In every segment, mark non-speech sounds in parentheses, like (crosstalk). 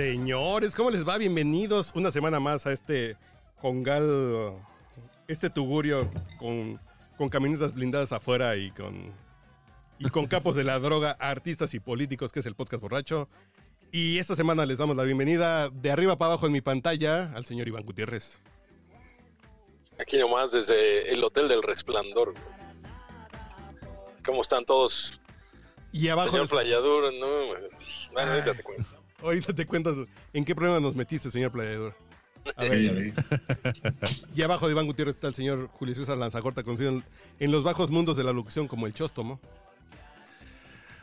Señores, ¿cómo les va? Bienvenidos una semana más a este congal, este tugurio con, con camionetas blindadas afuera y con, y con capos de la droga, artistas y políticos, que es el podcast borracho. Y esta semana les damos la bienvenida de arriba para abajo en mi pantalla al señor Iván Gutiérrez. Aquí nomás desde el Hotel del Resplandor. ¿Cómo están todos? Y abajo... Señor Playadura, no... Bueno, ahorita Ay. te cuento. Ahorita te cuento en qué problema nos metiste, señor Playador. A ver, y abajo de Iván Gutiérrez está el señor Julio César Lanzagorta, conocido en, en los bajos mundos de la locución como el Chóstomo.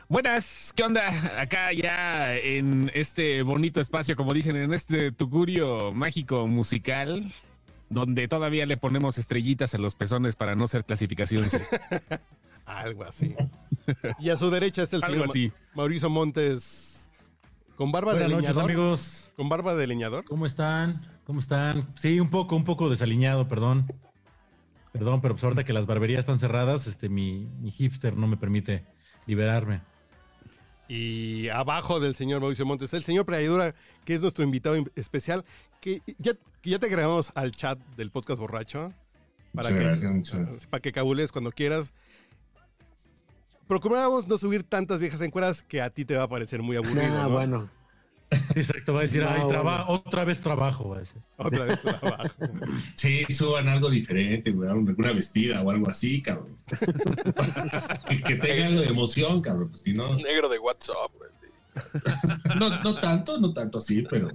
Buenas, ¿qué onda? Acá ya en este bonito espacio, como dicen, en este tugurio mágico musical, donde todavía le ponemos estrellitas a los pezones para no ser clasificación. C. (laughs) Algo así. Y a su derecha está el Algo señor así. Mauricio Montes con barba Buenas de noches, leñador. amigos. Con barba de leñador. ¿Cómo están? ¿Cómo están? Sí, un poco, un poco desaliñado, perdón. Perdón, pero pues ahorita que las barberías están cerradas, este, mi, mi hipster no me permite liberarme. Y abajo del señor Mauricio Montes el señor Playadura, que es nuestro invitado especial, que ya, que ya te agregamos al chat del podcast borracho. Para Muchas que, gracias, muchas gracias. para que cabules cuando quieras. Procuramos no subir tantas viejas encueras que a ti te va a parecer muy aburrido. Ah, ¿no? bueno. (laughs) Exacto, va a decir, No, ay, traba- bueno. otra vez trabajo. va a decir. Otra vez trabajo. (laughs) Sí, suban algo diferente, güey, alguna vestida o algo así, cabrón. (laughs) que, que tenga algo de emoción, cabrón. Pues, si no, Negro de WhatsApp, güey. no, no tanto, no tanto así, pero,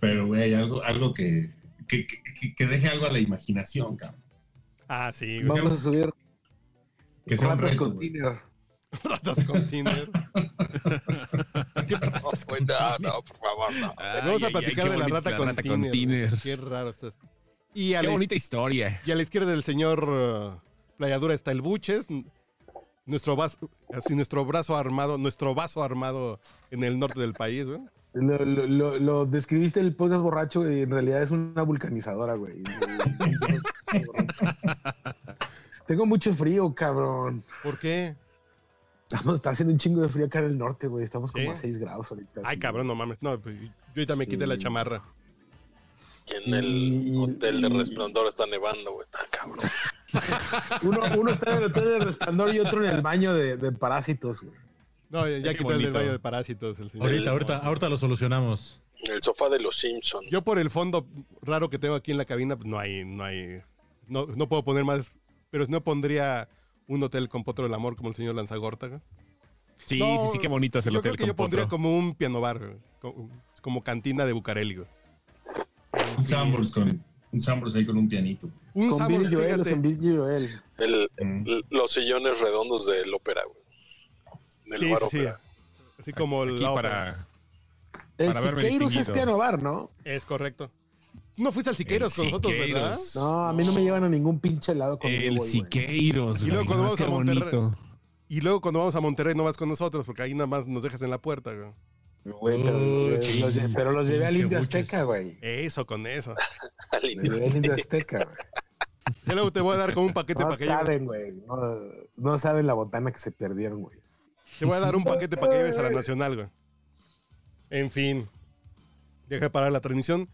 pero, güey, algo, algo que, que, que- que deje algo a la imaginación, cabrón. Ah, sí. güey. Vamos a subir Que sea un (laughs) ratas con. Tinder. (laughs) Ratas con. No, por favor, no. Ay, Vamos a ay, platicar ay, qué de la rata, con, rata Tinder. Tinder. Qué raro estás. Y a, Qué la, bonita historia. y a la izquierda del señor uh, Playadura está el Buches. Nuestro, vas- así, nuestro brazo armado, nuestro vaso armado en el norte del país, ¿no? Lo, lo, lo, lo describiste el podcast borracho y en realidad es una vulcanizadora, güey. (laughs) Tengo mucho frío, cabrón. ¿Por qué? Estamos, está haciendo un chingo de frío acá en el norte, güey. Estamos como a 6 grados ahorita. Ay, cabrón, no mames. No, pues, yo ahorita me quité la chamarra. Y en el Y- Hotel de Resplandor está nevando, güey. Está cabrón. (laughs) Uno, uno está en el hotel de resplandor y otro en el baño de, de parásitos, güey. No, ya, ya Qué quité el baño de parásitos el señor. Ahorita, ahorita, ahorita lo solucionamos. El sofá de los Simpsons. Yo por el fondo raro que tengo aquí en la cabina, pues, no hay, no hay, no, no puedo poner más, pero si no pondría un hotel con potro del amor como el señor Lanzagorta. Sí, No, sí, sí, qué bonito es el yo hotel creo que yo pondría como un piano bar, güey, como, como cantina de Bucareli. güey. Un Sambors con un Sambors ahí con un pianito. Un Billy Joel, fíjate. con Billy Joel. El, Mm. los sillones redondos del ópera, güey. Del Sí, bar sí, ópera. Así como Aquí la ópera. para... El Para Siqueiros es piano bar, ¿no? Es correcto. No fuiste al Siqueiros El con nosotros, ¿verdad? No, a mí no me llevan a ningún pinche lado con El Siqueiros, Y luego güey. cuando no, vamos qué a Monterrey- bonito. Y luego cuando vamos a Monterrey no vas con nosotros porque ahí nada más nos dejas en la puerta. güey. Güey, pero, Uy, los, lle- pero (laughs) los llevé al Indio. Azteca, güey. Eso, con eso. Al indio. llevé al Indio Azteca, güey. Y luego te voy a dar como un paquete No para que lleves- saben, güey. No, no saben la botana que se perdieron, güey. Te voy a dar un paquete para que lleves a la Nacional, güey. En fin. Deja de parar la transmisión.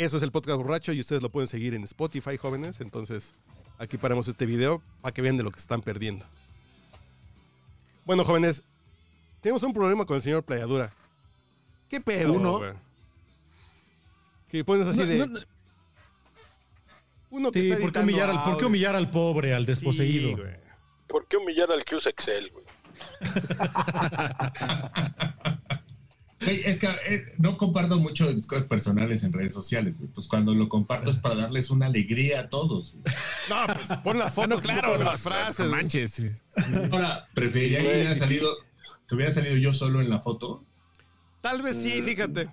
Eso es el podcast borracho y ustedes lo pueden seguir en Spotify, jóvenes. Entonces, aquí paramos este video para que vean de lo que están perdiendo. Bueno, jóvenes, tenemos un problema con el señor Playadura. ¿Qué pedo, Uno. Que pones así No, de... no, no. Uno que Sí, está ¿por qué, humillar al, ¿por qué audio. humillar al pobre, al desposeído? Sí. ¿Por qué humillar al que usa Excel, güey? (laughs) Es que eh, no comparto mucho de mis cosas personales en redes sociales, güey. Entonces, cuando lo comparto es para darles una alegría a todos. güey. No, pues pon las (laughs) fotos, no, claro, las frases. no manches. Ahora, preferiría que hubiera sí, sí. salido, que hubiera salido yo solo en la foto. Tal vez sí, fíjate.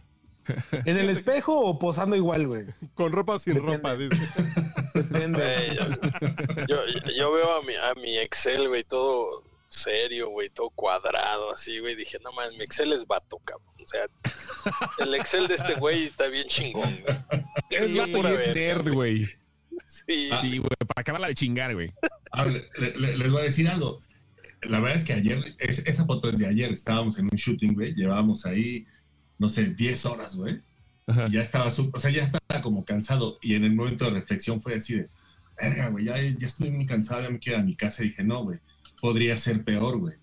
¿En el espejo o posando igual, güey? Con ropa o sin Depende. ropa, dice. Depende. Yo, yo- yo veo a mi, a mi Excel, güey, todo serio, güey, todo cuadrado, así, güey. Dije, no mames, mi Excel es vato, cabrón. O sea, el Excel de este güey está bien chingón, güey. Es vato nerd, güey. Sí, Sí, güey, para acabarla de chingar, güey. Ahora, le- le- les voy a decir algo. la verdad es que ayer, es- esa foto es de ayer, estábamos en un shooting, güey, llevábamos ahí, no sé, 10 horas, güey. Y ya estaba, su- o sea, ya estaba como cansado. Y en el momento de reflexión fue así de, verga, güey, ya, ya estoy muy cansado, ya me quiero ir a mi casa. Y dije, no, güey, podría ser peor, güey.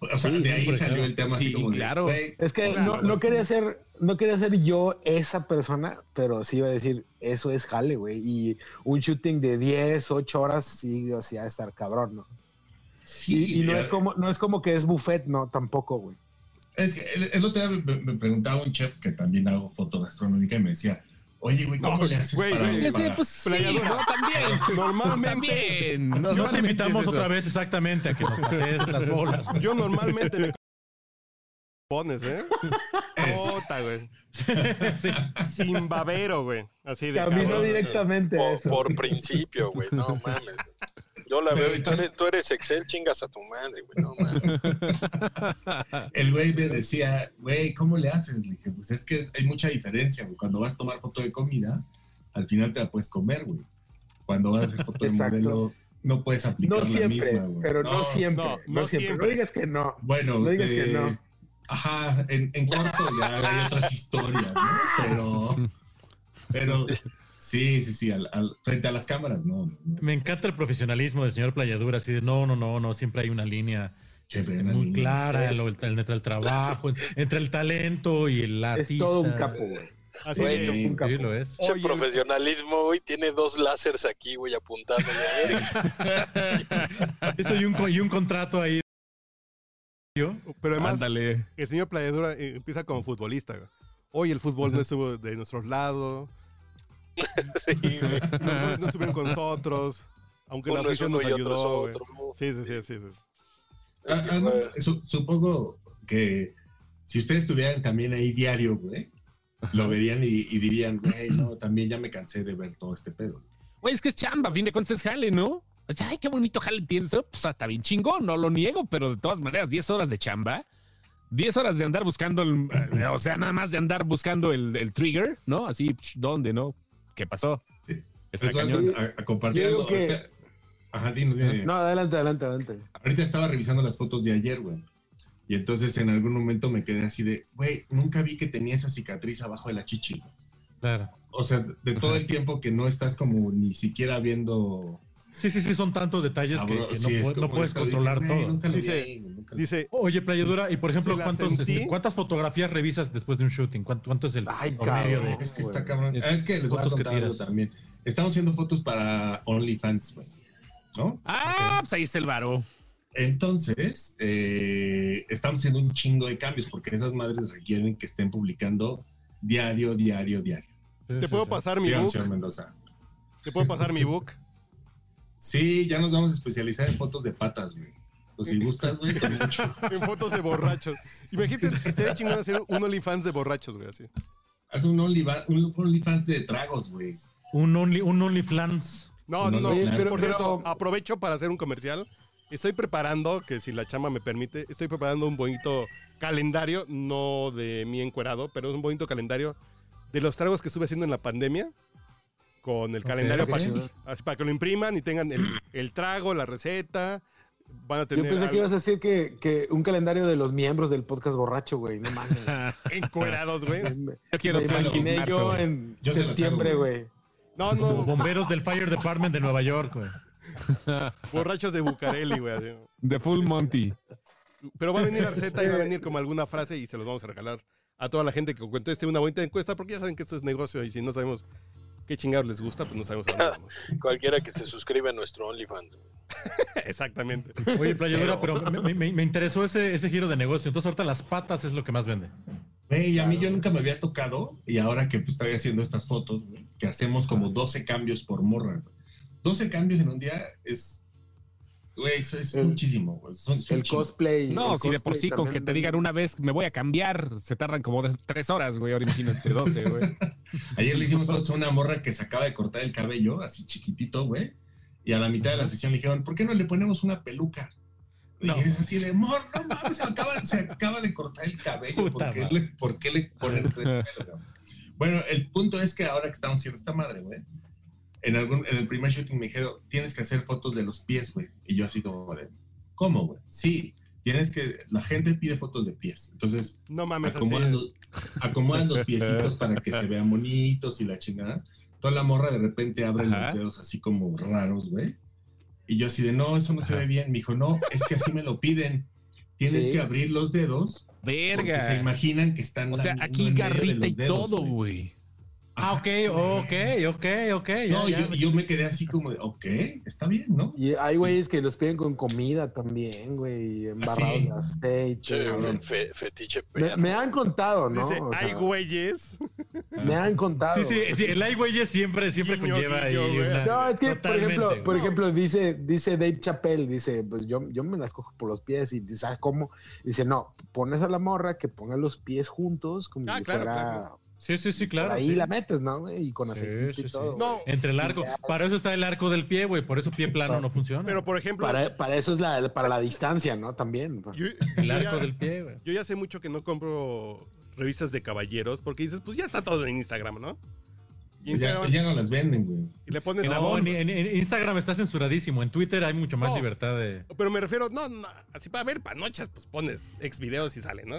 O sea, Sí, de ahí salió el tema Sí, así como de, claro. Es que Claro, no, no pues, quería ser, no quería ser yo esa persona, pero sí iba a decir, eso es jale, güey. Y un shooting de 10, 8 horas sí, o sea, estar cabrón, ¿no? sí, Y, y no es como, no es como que es buffet, no, tampoco, güey. Es que el, el otro día me, me preguntaba un chef que también hago foto gastronómica y me decía, oye, güey, ¿cómo No, le haces güey, para, güey, para- pues sí, Playadura. ¿no? También. Normalmente, También. No, No te invitamos otra vez exactamente a que nos patees las bolas. güey. yo normalmente me pones, ¿eh? Es- Puta, güey. Sí. Sin babero, güey. Así de Caminó cabrón. directamente a Por, eso. por principio, güey, no mames. Yo la veo y tú eres, (laughs) tú eres Excel, chingas a tu madre, güey, no mames. El güey me decía, güey, ¿cómo le haces? Le dije, pues es que hay mucha diferencia, güey. Cuando vas a tomar foto de comida, al final te la puedes comer, güey. Cuando vas a hacer foto de modelo, no puedes aplicar No la siempre, misma, güey. pero no, siempre. no, No, no siempre. siempre. No digas que no. Bueno, No digas de- que no. Ajá, en, en corto ya hay otras historias, ¿no? Pero, pero sí, sí, sí, al- al- frente a las cámaras, no. no, no. Me encanta el profesionalismo del señor Playadura, así de no, no, no, no, siempre hay una línea este, muy línea. clara el- entre el trabajo, (laughs) entre el talento y el Es artista. todo un capo, güey. Así Güey, Un capo. Sí, lo es. Oye, profesionalismo, güey, tiene dos láseres aquí, güey, apuntándole. (laughs) Eso y un, co- y un contrato ahí. Yo, pero además, Ándale. el señor Playadura eh, empieza como futbolista. Hoy el fútbol no estuvo de nuestros lados, (laughs) sí, güey. no, no estuvieron con nosotros, aunque la Uno afición nos otro ayudó. Sí, sí, sí, sí, sí. Ah, Además, su- supongo que si ustedes estuvieran también ahí diario, güey, lo verían y, y dirían, güey, no, también ya me cansé de ver todo este pedo. Güey, es que es chamba, a fin de cuentas es jale, ¿no? Ay, qué bonito jale tienes. Pues está bien chingón, no lo niego, pero de todas maneras, 10 horas de chamba, 10 horas de andar buscando, el, eh, o sea, nada más de andar buscando el, el trigger, ¿no? Así, psh, ¿dónde, no? ¿Qué pasó? Sí. Está cañón. a, a algo. que- Ahorita- Ajá, dino, dino, dino. No, adelante, adelante, adelante. Ahorita estaba revisando las fotos de ayer, güey. Y entonces en algún momento me quedé así de, güey, nunca vi que tenía esa cicatriz abajo de la chichi. claro. O sea, de todo el tiempo que no estás como ni siquiera viendo... Sí, sí, sí, son tantos detalles que, no, Sí, puedes dije, controlar todo. Nunca lo vi Dice- nunca Dice, Oye, Playadura, y por ejemplo, Se la ¿cuántos, sentí. este, ¿cuántas fotografías revisas después de un shooting? ¿Cuánto, cuánto es el Ay, promedio cabrón. de...? Es que está cabrón. Es que les voy a Fotos que algo tiras. también. Estamos haciendo fotos para OnlyFans, güey. ¿No? Ah, pues ahí está el varo. Entonces, eh, estamos haciendo un chingo de cambios porque esas madres requieren que estén publicando diario, diario, diario. Sí, ¿te sí, puedo sí. pasar mi book? señor Mendoza. ¿Te puedo pasar mi book? Sí, ya nos vamos a especializar en fotos de patas, güey. Pues si gustas, güey, con mucho. (laughs) En fotos de borrachos. Imagínate, estaría chingón hacer un OnlyFans de borrachos, güey, así. Haz un OnlyFans un OnlyFans de tragos, güey. Un Only, un OnlyFans. No, No, no, no, no. pero- Por cierto, aprovecho para hacer un comercial. Estoy preparando, que si la chama me permite, estoy preparando un bonito calendario, no de mi encuerado, pero es un bonito calendario de los tragos que estuve haciendo en la pandemia. Con el calendario ok. para, que- para que lo impriman y tengan el, el trago, la receta. Van a Yo tener pensé que algo- ibas a decir que, que un calendario de los miembros del podcast borracho, güey. No mames. (laughs) encuerados, güey. Yo quiero me ser imaginé marzo, yo güey. en Yo septiembre, güey. No, Como no, bomberos del Fire Department de Nueva York, güey. (laughs) borrachos de Bucareli, güey. De Full Monty. Pero va a venir la receta y va a venir como alguna frase y se los vamos a regalar a toda la gente que conteste una bonita encuesta, porque ya saben que esto es negocio y si no sabemos qué chingados les gusta, pues no sabemos a dónde vamos. (laughs) Cualquiera que se suscriba a nuestro OnlyFans. (laughs) Exactamente. Oye, Playadura, pero me, me- me interesó ese, ese giro de negocio. Entonces ahorita las patas es lo que más vende. Güey, a mí yo nunca me había tocado y ahora que pues estoy haciendo estas fotos, que hacemos como 12 cambios por morra. güey. 12 cambios en un día es, güey, es, es El- muchísimo. güey. Son, El chingo. cosplay. No, el si de por sí con que te digan una vez me voy a cambiar, se tardan como de tres horas, güey. Ahora imagínate 12, güey. (laughs) Ayer le hicimos a una morra que se acaba de cortar el cabello, así chiquitito, güey. Y a la mitad de la sesión le dijeron, ¿por qué no le ponemos una peluca? No. Y es así de, mor, no mames, se acaba, se acaba de cortar el cabello. Puta ¿Por qué, le, por qué le ponen (laughs) el pelo, cabrón? Bueno, el punto es que ahora que estamos haciendo esta madre, güey, en, algún, en el primer shooting me dijeron, tienes que hacer fotos de los pies, güey. Y yo así como de, ¿Cómo, güey? Sí, tienes que, la gente pide fotos de pies. Entonces, No mames, así. acomodan los, acomodan los piecitos para que se (laughs) vean bonitos y la chingada. Toda la morra de repente abre Ajá. los dedos así como raros, güey. Y yo así de, no, eso no se ve bien. Me dijo, no, es que así me lo piden. Tienes Sí. que abrir los dedos porque se Verga. imaginan que están O sea, aquí garrita los y dedos, todo, güey. Ah, ok, ok, ok, ok. No, ya, yo, yo me quedé así como de, ok, está bien, ¿no? Y hay güeyes que los piden con comida también, güey, embarrados sí. de aceite. Fe- fetiche Me, han contado, ¿no? Dice, O sea, hay güeyes. me han contado. Sí, sí, sí, el ay, güey, siempre, siempre Guiño, conlleva ahí guiño, güey. una- No, es que, por ejemplo, por ejemplo, dice, dice Dave Chappelle, dice, pues yo, yo me las cojo por los pies y dice, ¿sabes cómo? Dice, no, pones a la morra que ponga los pies juntos como Ah, si claro, fuera, claro. Sí, sí, sí, claro. ahí sí. la metes, ¿no? güey? Y con Sí, aceitito sí, y sí. todo. No. Entre el arco. Para eso está el arco del pie, güey. Por eso pie plano no funciona. pero por ejemplo, Para, para eso es la, para la distancia, ¿no? También. yo, el arco ya, del pie, güey. yo ya sé mucho que no compro revistas de caballeros porque dices, pues ya está todo en Instagram, ¿no? Y, Ya, Instagram- ya no las venden, güey. y le pones No, en, en- en Instagram está censuradísimo. En Twitter hay mucho más No. libertad de. Pero me refiero, no, no, así para ver panochas, pues pones ex videos y sale, ¿no?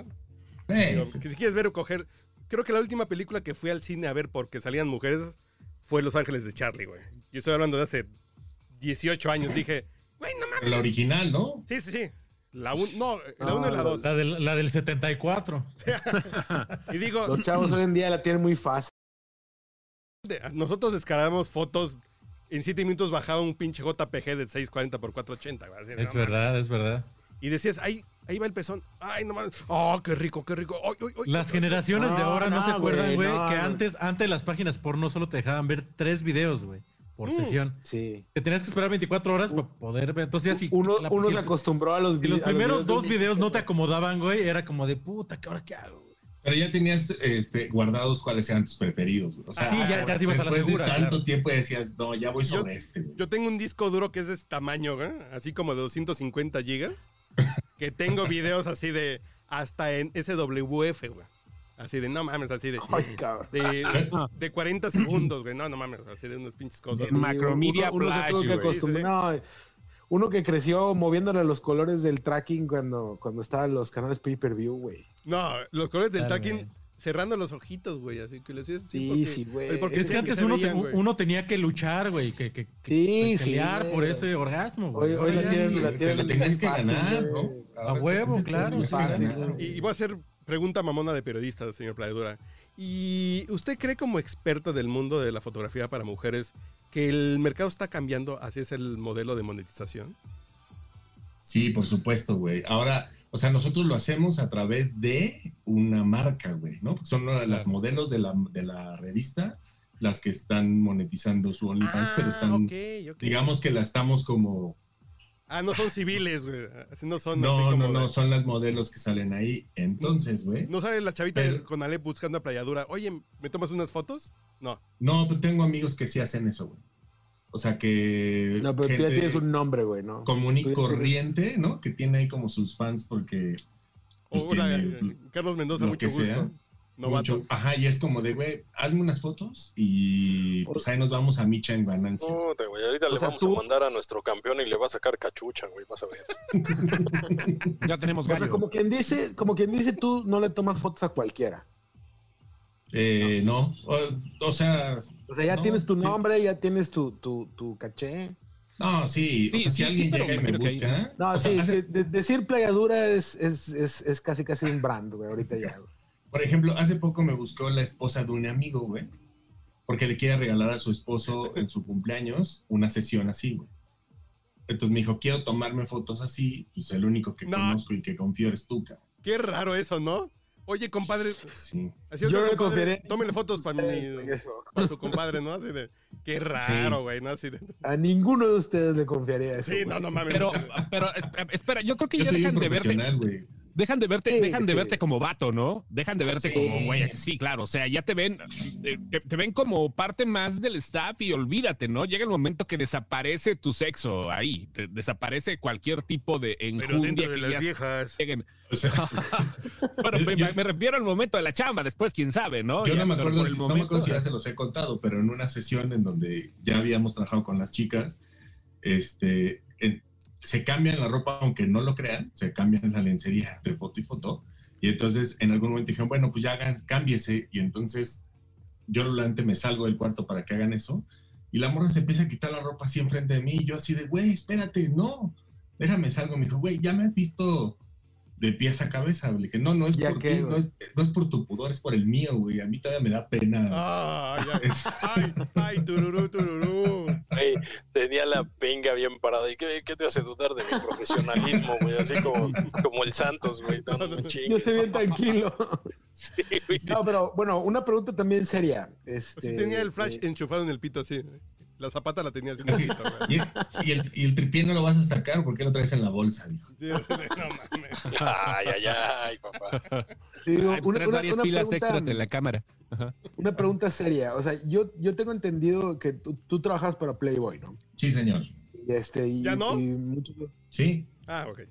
Eh, que sí. si quieres ver o coger. Creo que la última película que fui al cine a ver porque salían mujeres fue Los Ángeles de Charlie, güey. Yo estoy hablando de hace 18 años. Dije, güey, no mames. La original, ¿no? Sí, sí, sí. La un, no, la No, 1 y la 2. La del, la del 74. (laughs) Y digo, Los chavos hoy en día la tienen muy fácil. nosotros descargamos fotos. En 7 minutos bajaba un pinche JPG de 640 por 480. güey, así de, Es no verdad, es verdad. Y decías, ahí, ahí va el pezón. Ay, no mames. Oh, qué rico, qué rico. Ay, ay, ay. Las generaciones de ahora no, no, se acuerdan, güey, no, que no. antes, antes las páginas porno solo te dejaban ver tres videos, güey, por Mm. sesión. Sí. Que tenías que esperar 24 horas para poder ver. Entonces, ya si Uno, la- uno si- se acostumbró a los si los vide- a primeros videos dos de- videos no te acomodaban, güey, era como de puta, ¿qué ahora qué hago? güey? Pero ya tenías este, guardados cuáles eran tus preferidos, güey. O sea, Ah, sí, ya- ya te ibas a la después segura, de tanto claro. tiempo decías, no, ya voy sobre este, güey. Yo tengo un disco duro que es de este tamaño, güey, así como de 250 gigas, (laughs) que tengo videos así de hasta en SWF, güey. Así de, no mames, así de, Ay, cabrón. de, de 40 segundos, güey. No, no mames, así de unas pinches cosas. De Macromedia uno, uno que güey. acostumbrar. No, uno que creció moviéndole los colores del tracking cuando, cuando estaban los canales pay-per-view, güey. No, los colores del Claro, tracking. Cerrando los ojitos, güey. Así que le hacías así. Sí, porque- sí, güey. es Porque Es que antes uno, veían, te- güey. uno tenía que luchar, güey, que, que, Sí, que pelear por ese orgasmo, güey. Hoy, hoy la tienen, la tienen lo tenías que fácil, ganar, güey. ¿no? A huevo, claro, fácil, ganar. Y, y voy a hacer pregunta mamona de periodista, señor Playadura. ¿Y usted cree como experto del mundo de la fotografía para mujeres que el mercado está cambiando hacia ese el modelo de monetización? Sí, por supuesto, güey. Ahora, o sea, nosotros lo hacemos a través de una marca, güey, ¿no? Son las modelos de la, de la revista las que están monetizando su OnlyFans, pero están, Ah, ok, ok. digamos que la estamos como... Ah, no son civiles, güey. No son así No, como no, de- no, son las modelos que salen ahí. Entonces, güey. No sale la chavita Pero- con Alep buscando a Playadura. Oye, ¿me tomas unas fotos? No. No, pero tengo amigos que sí hacen eso, güey. O sea, que... No, pero tú ya tienes un nombre, güey, ¿no? común y tienes- corriente, ¿no? Que tiene ahí como sus fans porque... pues, Hola, tiene eh, Carlos Mendoza, mucho que gusto. sea. Novato. mucho- ajá, y es como de, güey, hazme unas fotos y pues ahí nos vamos a Micha en ganancias. Puta, güey, ahorita O le sea, vamos tú- a mandar a nuestro campeón y le va a sacar cachucha, güey, vas a ver. (laughs) Ya tenemos O sea, gallo. como quien dice, como quien dice, tú no le tomas fotos a cualquiera. Eh, no, o, o sea... O sea, ya no, tienes tu sí. nombre, ya tienes tu, tu, tu caché. No, sí, o sea, sí, si alguien llega y me busca... No, o sea, sí, hace- sí, de- decir playadura es, es, es, es casi casi un brand, güey, ahorita ya. güey. Por ejemplo, hace poco me buscó la esposa de un amigo, güey, porque le quiere regalar a su esposo en su cumpleaños una sesión así, güey. Entonces me dijo, quiero tomarme fotos así, pues el único que No. conozco y que confío eres tú, cabrón. Qué raro eso, ¿no? Oye, compadre, Sí. así Yo le confiaré. tómele fotos para mi, para su compadre, ¿no? Así de, qué raro, güey, ¿no? Así de, A ninguno de ustedes le confiaría eso. sí, no, no mames. Pero, pero esp- espera, yo creo que Yo ya dejan de verte. Dejan de verte, Sí, dejan de sí. verte como vato, ¿no? Dejan de verte Sí. como güey. Sí, claro. O sea, ya te ven, eh, te, te ven como parte más del staff y olvídate, ¿no? Llega el momento que desaparece tu sexo ahí. te- desaparece cualquier tipo de Pero enjundia dentro de que las viejas. lleguen. O sea, (laughs) Bueno, Yo- me, yo- me refiero al momento de la chamba, después quién sabe, ¿no? Yo Ya, no me acuerdo, el no me acuerdo si ya se los he contado, pero en una sesión en donde ya habíamos trabajado con las chicas, este, en- se cambian la ropa, aunque no lo crean, se cambian la lencería entre foto y foto. Y entonces en algún momento dijeron, bueno, pues ya hagan, cámbiese. Y entonces yo realmente me salgo del cuarto para que hagan eso. Y la morra se empieza a quitar la ropa así enfrente de mí. Y yo así de, güey, espérate, no, déjame salgo. Me dijo, güey, ya me has visto de pies a cabeza. Le dije, no, no es ¿Ya por qué, ti, no es, no es por tu pudor, es por el mío, güey. A mí todavía me da pena. Ay, ay, (laughs) ay, ay, tururú, tururú. Güey, tenía la pinga bien parada. ¿Y qué, qué te hace dudar de mi profesionalismo, güey? Así como, como el Santos, güey. No, no Yo estoy bien tranquilo. (laughs) Sí, güey. No, pero bueno, una pregunta también seria. Este, Sí tenía el flash eh, enchufado en el pito así. La zapata la tenía así. Y, y el, y el tripié no lo vas a sacar porque lo traes en la bolsa, dijo. Sí, no mames. (laughs) Ay, ay, ay, papá. te digo, Ay, pues una- traes una- varias una pilas pregunta- extras en la cámara. Una pregunta seria. O sea, yo, yo tengo entendido que tú, tú trabajas para Playboy, ¿no? Sí, señor. Y este, y, ¿Ya no? y muchos- Sí. Ah, ok.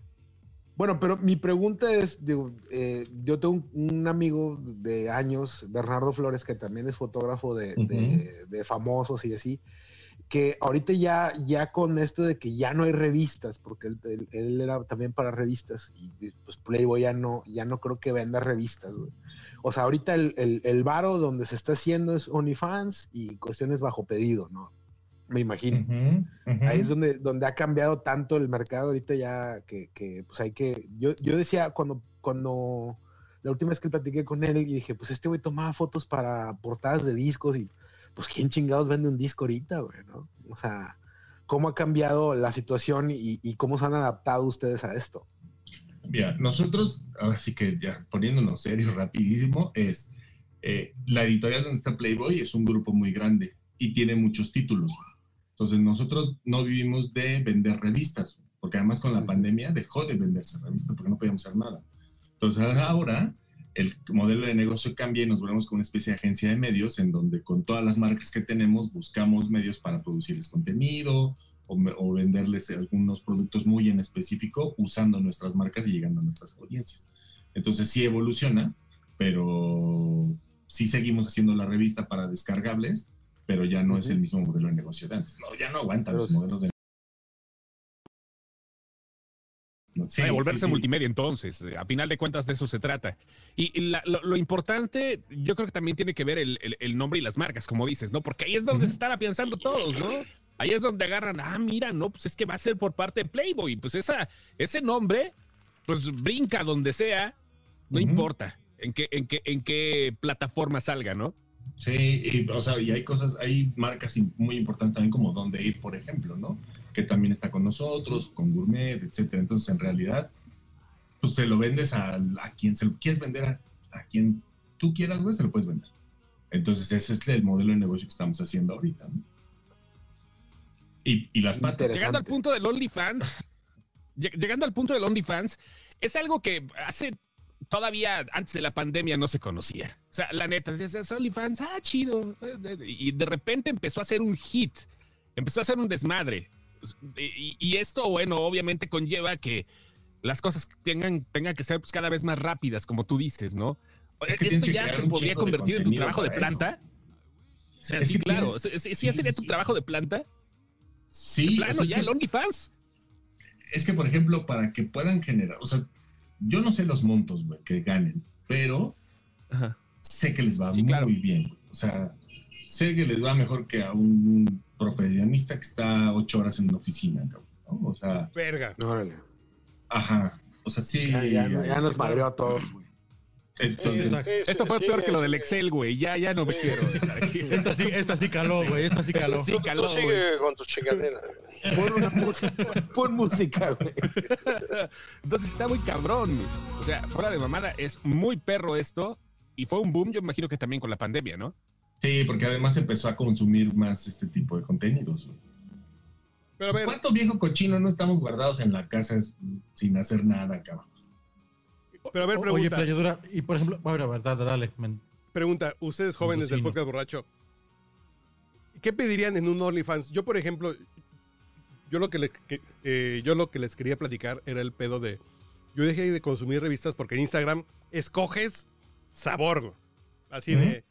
Bueno, pero mi pregunta es, digo, eh, yo tengo un, un amigo de años, Bernardo Flores, que también es fotógrafo de, de- de famosos y así, que ahorita ya, ya con esto de que ya no hay revistas, porque él, él- él era también para revistas, y pues Playboy ya no, ya no creo que venda revistas. güey. O sea, ahorita el, el, el varo donde se está haciendo es OnlyFans y cuestiones bajo pedido, ¿no? Me imagino. Ujú, ujú. Ahí es donde, donde ha cambiado tanto el mercado ahorita ya que, que, pues hay que... Yo, yo decía cuando, cuando la última vez que platiqué con él y dije, pues este güey tomaba fotos para portadas de discos y pues quién chingados vende un disco ahorita, güey, ¿no? O sea, ¿cómo ha cambiado la situación y, y cómo se han adaptado ustedes a esto? Mira, nosotros, ahora sí que ya poniéndonos serios rapidísimo, es eh, la editorial donde está Playboy es un grupo muy grande y tiene muchos títulos. Entonces nosotros no vivimos de vender revistas, porque además con la pandemia dejó de venderse revistas porque no podíamos hacer nada. Entonces ahora el modelo de negocio cambia y nos volvemos con una especie de agencia de medios en donde con todas las marcas que tenemos buscamos medios para producirles contenido, o, o venderles algunos productos muy en específico usando nuestras marcas y llegando a nuestras audiencias. Entonces sí evoluciona, pero sí seguimos haciendo la revista para descargables, pero ya no es Ujú. el mismo modelo de negocio de antes. No, ya no aguantan los es- modelos de sí, Ay, volverse sí, sí. multimedia entonces. A final de cuentas de eso se trata. Y la- lo, lo importante, yo creo que también tiene que ver el, el- el nombre y las marcas, como dices, ¿no? Porque ahí es donde Ujú. se están afianzando todos, ¿no? Ahí es donde agarran, ah, mira, no, pues es que va a ser por parte de Playboy. Pues esa, ese nombre, pues brinca donde sea, no Ujú. importa en qué, en, qué, en qué plataforma salga, ¿no? Sí, y, o sea, y hay cosas, hay marcas muy importantes también como Donde Ir, por ejemplo, ¿no? Que también está con nosotros, con Gourmet, etcétera. Entonces, en realidad, pues se lo vendes a, a quien se lo quieres vender, a, a quien tú quieras, güey, se lo puedes vender. Entonces, ese es el modelo de negocio que estamos haciendo ahorita, ¿no? Y, y las patas. Llegando al punto del OnlyFans, (laughs) lleg- llegando al punto del OnlyFans, es algo que hace todavía antes de la pandemia no se conocía. O sea, la neta, decías OnlyFans, ah, chido. Y de repente empezó a ser un hit, empezó a ser un desmadre. Y, y esto, bueno, obviamente conlleva que las cosas tengan, tengan que ser pues, cada vez más rápidas, como tú dices, ¿no? Es que esto ya se podría convertir en tu trabajo de planta. O sea, sí, claro. Sí, sí, sí, sería tu trabajo de planta. Sí, Plano, ya el OnlyFans. es que, por ejemplo, para que puedan generar, o sea, yo no sé los montos, güey, que ganen, pero Ajá. sé que les va Sí, muy claro. bien. O sea, sé que les va mejor que a un profesionista que está ocho horas en una oficina, cabrón, ¿no? O sea, Verga. Órale. ajá. O sea, sí. Ya, ya, ya nos madreó a todos, güey. Entonces, Sí, sí, Esto fue sí, peor que lo del. Excel, güey. Ya, ya no me Sí. quiero. estar (laughs) (laughs) aquí. Esta sí, esta sí caló, güey. Esta sí caló. Sí, Tú caló, güey. sigue con tus chingaderas. Pon una música, pon música, güey. Entonces está muy cabrón. güey. O sea, fuera de mamada, es muy perro esto. Y fue un boom, yo imagino que también con la pandemia, ¿no? Sí, porque además empezó a consumir más este tipo de contenidos. Pero a Pues, ver, ¿Cuánto viejo cochino no estamos guardados en la casa sin hacer nada, cabrón? pero a ver, Oye, pregunta. playadura. Y por ejemplo, a ver, a ver, dale, dale. men. Pregunta, ustedes jóvenes del podcast borracho, ¿qué pedirían en un OnlyFans? Yo, por ejemplo, yo lo que, le- que, eh, yo lo que les quería platicar era el pedo de, yo dejé de consumir revistas porque en Instagram escoges sabor, así de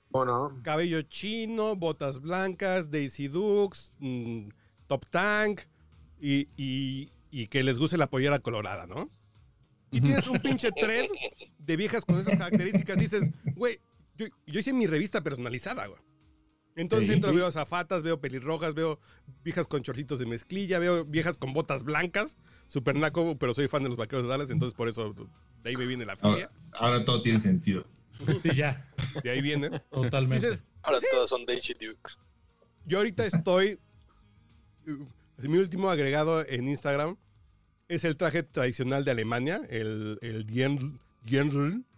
cabello chino, botas blancas, Daisy Dukes, mm, Top Tank, y, y y que les guste la pollera colorada, ¿no? Y tienes un pinche thread de viejas con esas características. Dices, güey, yo, yo hice mi revista personalizada, güey. Entonces Sí. entro, veo zafatas, veo pelirrojas, veo viejas con chorcitos de mezclilla, veo viejas con botas blancas, super naco, pero soy fan de los vaqueros de Dallas, entonces por eso de ahí me viene la. Ahora, ahora todo tiene sentido. (laughs) Sí, ya, De ahí viene. totalmente. Dices, Ahora todas son Daisy Dukes. yo ahorita estoy. uh, Mi último agregado en Instagram es el traje tradicional de Alemania, el, el.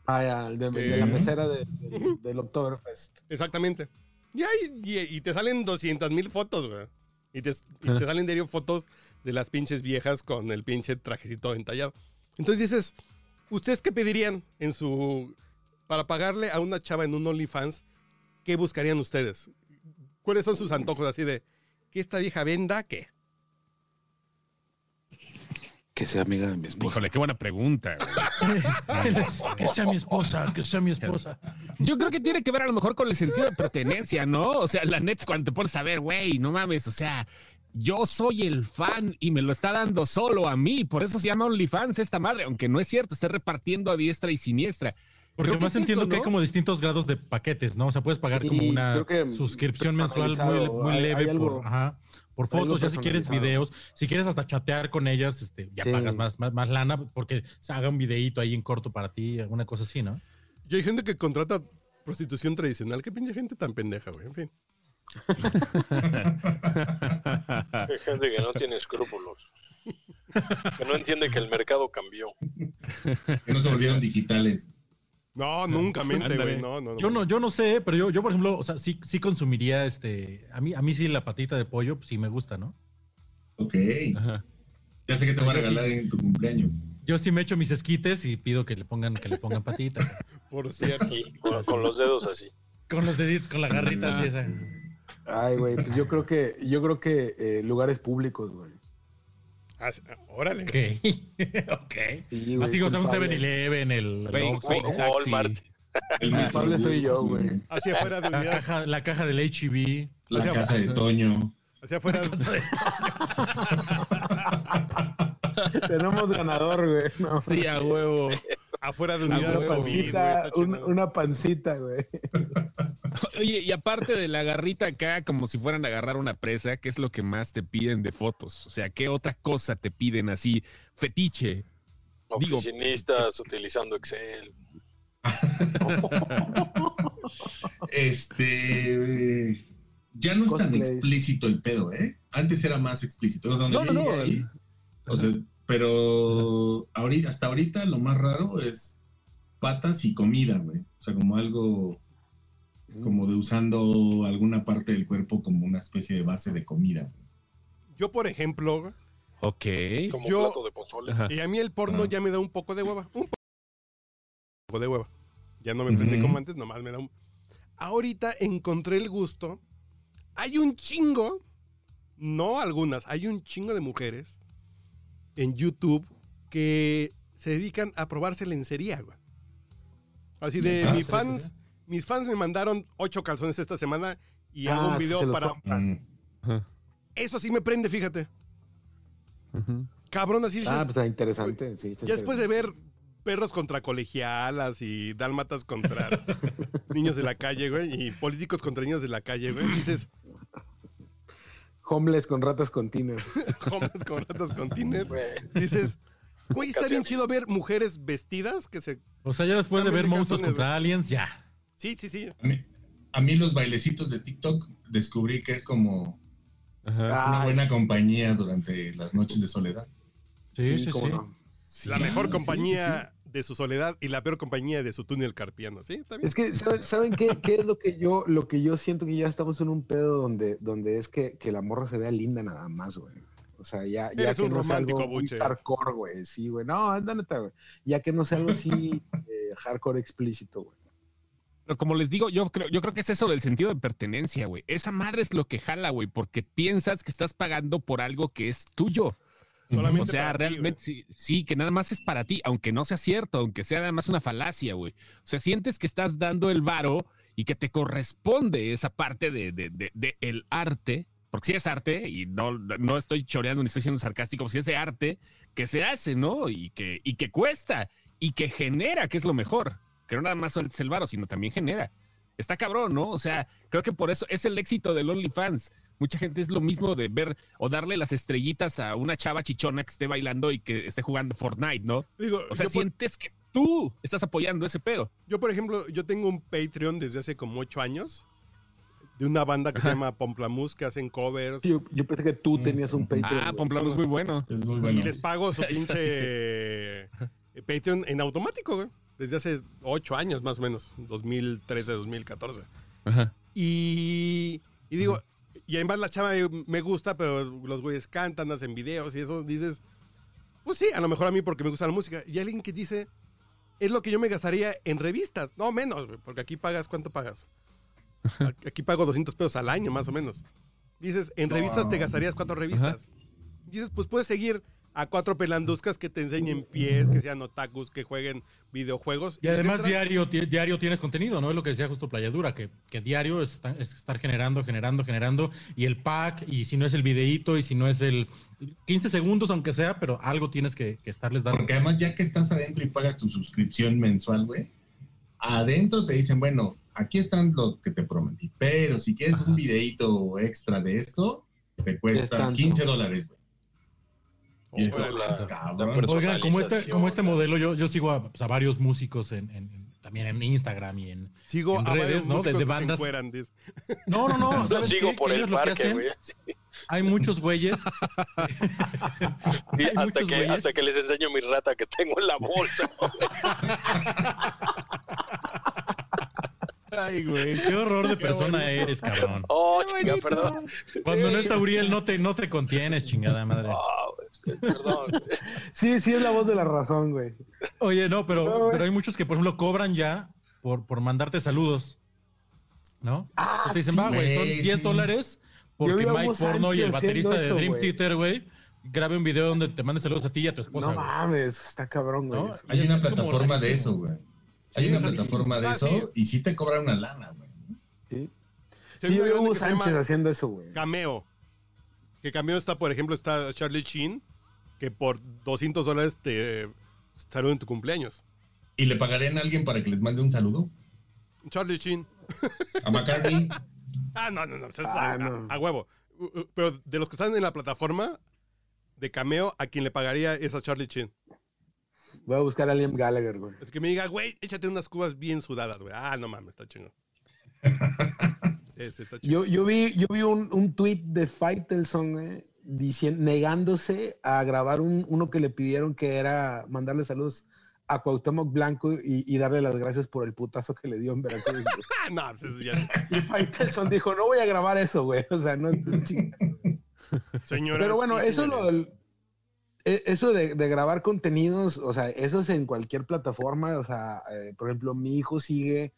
Ah, ya, de, de Eh. la mesera de- de- del Oktoberfest. Exactamente. Y, ahí- y, y te salen 200 mil fotos, güey. Y te, y te salen diario fotos de las pinches viejas con el pinche trajecito entallado. Entonces dices, ¿ustedes qué pedirían en su. Para pagarle a una chava en un OnlyFans? ¿Qué buscarían ustedes? ¿Cuáles son sus antojos así de que esta vieja venda qué? Que sea amiga de mi Híjole, qué buena pregunta. (laughs) que sea mi esposa, que sea mi esposa. Yo creo que tiene que ver a lo mejor con el sentido de pertenencia, ¿no? O sea, la net cuando te pones a ver, güey, no mames, o sea, yo soy el fan y me lo está dando solo a mí, por eso se llama OnlyFans esta madre, aunque no es cierto, está repartiendo a diestra y siniestra. Porque Creo que además es entiendo eso, que hay como distintos grados de paquetes, ¿no? O sea, puedes pagar Sí, como una suscripción mensual muy, personalizado, muy hay- leve hay por, ajá, fotos, ya si quieres videos, si quieres hasta chatear con ellas, este, ya Sí. pagas más, más, más lana porque se haga un videíto ahí en corto para ti, alguna cosa así, ¿no? Y hay gente que contrata prostitución tradicional. Qué pinche gente tan pendeja, güey. En fin. Hay gente que no tiene escrúpulos. Que no entiende que el mercado cambió. Que no se volvieron digitales. No, nunca mente, güey. No, no, no. Yo no, yo no sé, pero yo, yo por ejemplo, o sea, sí, sí consumiría este, a mí, a mí sí la patita de pollo, pues sí me gusta, ¿no? Ok. Ajá. Ya sé que te voy a Yo sí- regalar en tu cumpleaños. Yo sí me echo mis esquites y pido que le pongan, que le pongan patita. (laughs) Por cierto. Sí, con, con los dedos así. con los deditos, con la garrita así esa. Ay, güey, pues yo creo que, yo creo que eh, lugares públicos, güey. Órale. Ok. (laughs) ok. Sí, güey, Así un culpable. 7-Eleven, el. Walmart. El culpable soy yo, güey. Hacia afuera de la, unidad. caja, la caja del HEB. La O sea, casa de Toño. Hacia (laughs) afuera. Tenemos ganador, güey. No. Sí, a huevo. afuera de unidad. huevo. Una güey, pancita, chingón. una pancita, güey. (laughs) (laughs) Oye, y aparte de la garrita acá, como si fueran a agarrar una presa, ¿qué es lo que más te piden de fotos? O sea, ¿qué otra cosa te piden así? Fetiche. Digo- Oficinistas utilizando Excel. (laughs) Este. Ya no es tan explícito el pedo, ¿eh? Antes era más explícito. No, no, no. ahí, O sea, pero ahorita, hasta ahorita lo más raro es patas y comida, güey. O sea, como algo como de usando alguna parte del cuerpo como una especie de base de comida. Yo, por ejemplo, Ok. Como Yo- plato de pozole. Ajá. y a mí el porno Ah. ya me da un poco de hueva. Un poco de hueva. Ya no me prende como antes, nomás me da un. Ahorita encontré el gusto. Hay un chingo, no algunas, hay un chingo de mujeres en YouTube que se dedican a probarse lencería, güey. Así de, Ah, mis sí, fans, sí, sí. Mis fans me mandaron ocho calzones esta semana y Ah, hago un video para... Mm. Eso sí me prende, fíjate. Cabrón, así dices, Ah, pues está interesante. Sí, está Ya después de ver perros contra colegialas y dálmatas contra (laughs) niños de la calle, güey, y políticos contra niños de la calle, güey, dices, Homeless con ratas continuas. (laughs) hombres con ratas con tiner, dices, güey, está bien chido ver mujeres vestidas que se... O sea, ya después de ver monstruos contra aliens, ya. Sí, sí, sí. A mí, a mí los bailecitos de TikTok descubrí que es como Ajá. una buena compañía durante las noches de soledad. Sí, sí, sí. cómo no. la mejor sí, compañía de su soledad y la peor compañía de su túnel carpiano, ¿sí? ¿Está bien? Es que, ¿saben, saben qué, qué es lo que yo, lo que yo siento que ya estamos en un pedo donde, donde es que, que la morra se vea linda nada más, güey. O sea, ya, ya Eres que un no sea romántico, algo muy Buche. hardcore, güey. Sí, güey. No, es la neta, güey. Ya que no sea algo así (laughs) eh, hardcore explícito, güey. Pero como les digo, yo creo, yo creo que es eso del sentido de pertenencia, güey. Esa madre es lo que jala, güey, porque piensas que estás pagando por algo que es tuyo. Solamente o sea, ti, realmente sí, sí, que nada más es para ti, aunque no sea cierto, aunque sea nada más una falacia, güey. O sea, sientes que estás dando el varo y que te corresponde esa parte de, de- de- de el arte porque si es arte, y no, no estoy choreando ni estoy siendo sarcástico, si es de arte que se hace, ¿no? Y que, y que cuesta, y que genera, que es lo mejor. Que no nada más es el varo, sino también genera. Está cabrón, ¿no? O sea, creo que por eso es el éxito del OnlyFans. Mucha gente es lo mismo de ver o darle las estrellitas a una chava chichona que esté bailando y que esté jugando Fortnite, ¿no? Digo, O sea, por, sientes que tú estás apoyando ese pedo. yo, por ejemplo, yo tengo un Patreon desde hace como ocho años de una banda que se llama Pomplamus que hacen covers. Yo, yo pensé que tú tenías un Patreon. Ah, muy bueno. Es muy bueno. Y les pago su (laughs) pinche eh, Patreon en automático, güey. Desde hace ocho años más o menos, 2013, 2014. Ajá. Y, y digo, y además la chava me gusta, pero los güeyes cantan, hacen videos y eso dices, pues sí, a lo mejor a mí porque me gusta la música. Y alguien que dice, es lo que yo me gastaría en revistas. No, menos, güey, porque aquí pagas, ¿cuánto pagas? Aquí pago 200 pesos al año, más o menos. Dices, en revistas te gastarías cuatro revistas. Dices, pues puedes seguir a cuatro pelanduscas que te enseñen pies, que sean otakus, que jueguen videojuegos. Y además etcétera. diario, diario tienes contenido, ¿no? Es lo que decía justo Playadura, que, que diario es, es estar generando, generando, generando. Y el pack, y si no es el videíto, y si no es el 15 segundos, aunque sea, pero algo tienes que, que estarles dando. Porque además, ya que estás adentro y pagas tu suscripción mensual, güey, adentro te dicen, bueno, aquí están lo que te prometí, pero si quieres un videíto extra de esto, te Es cuesta tanto. 15 dólares, güey. Y es Órale. como, La- cabrón. la Oigan, como este, como este modelo, yo, yo sigo a, pues, a varios músicos en, en- también en Instagram y en... Sigo en a varios redes, ¿no? De- bandas. encueran. No, no, no. (laughs) Lo ¿sabes sigo qué? por el ellos lo que parque, hacen, güey. Sí. Hay muchos güeyes. (laughs) Hay hasta, muchos que, güeyes. hasta que les enseño mi rata que tengo en la bolsa. (laughs) Ay, güey. Qué horror de persona eres, cabrón. Oh, chinga, perdón. Cuando no está Uriel, no te, no te contienes, chingada madre. Oh, güey, perdón. güey. Sí, sí es la voz de la razón, güey. Oye, no, pero, pero hay muchos que, por ejemplo, cobran ya por, por mandarte saludos. ¿No? Ah, Pues te dicen, sí, va, güey, son güey, 10 sí. dodolares Yo porque Mike Porno y el baterista de Dream güey. Theater, güey, grabe un video donde te mande saludos a ti y a tu esposa, no güey. mames, está cabrón, güey. ¿No? Hay Es una plataforma de eso, güey. Hay una plataforma de Ah, eso sí. y sí te cobran una lana, güey. Sí, Sí, yo Hugo Sánchez haciendo eso, güey. Cameo. Que Cameo está, por ejemplo, está Charlie Sheen, que por 200 dólares te saluda en tu cumpleaños. ¿Y le pagarían a alguien para que les mande un saludo? Charlie Sheen. A McCartney. (laughs) Ah, no, no, no. es Ah, a, no. a- a huevo. Pero de los que están en la plataforma de Cameo, a quien le pagaría es a Charlie Sheen. Voy a buscar a Liam Gallagher, güey. Es que me diga, güey, échate unas cubas bien sudadas, güey. Ah, no mames, está chingón. (laughs) Ese está chingón. Yo, yo vi, yo vi un, un tweet de Faitelson, güey, diciendo, negándose a grabar un, uno que le pidieron que era mandarle saludos a Cuauhtémoc Blanco y, y darle las gracias por el putazo que le dio en Veracruz. (laughs) Ah, no, pues eso ya. y Faitelson dijo, no voy a grabar eso, güey. O sea, no... Señoras Pero bueno, eso, lo señores. del- eso de, de grabar contenidos, o sea, eso es en cualquier plataforma. O sea, eh, por ejemplo, mi hijo sigue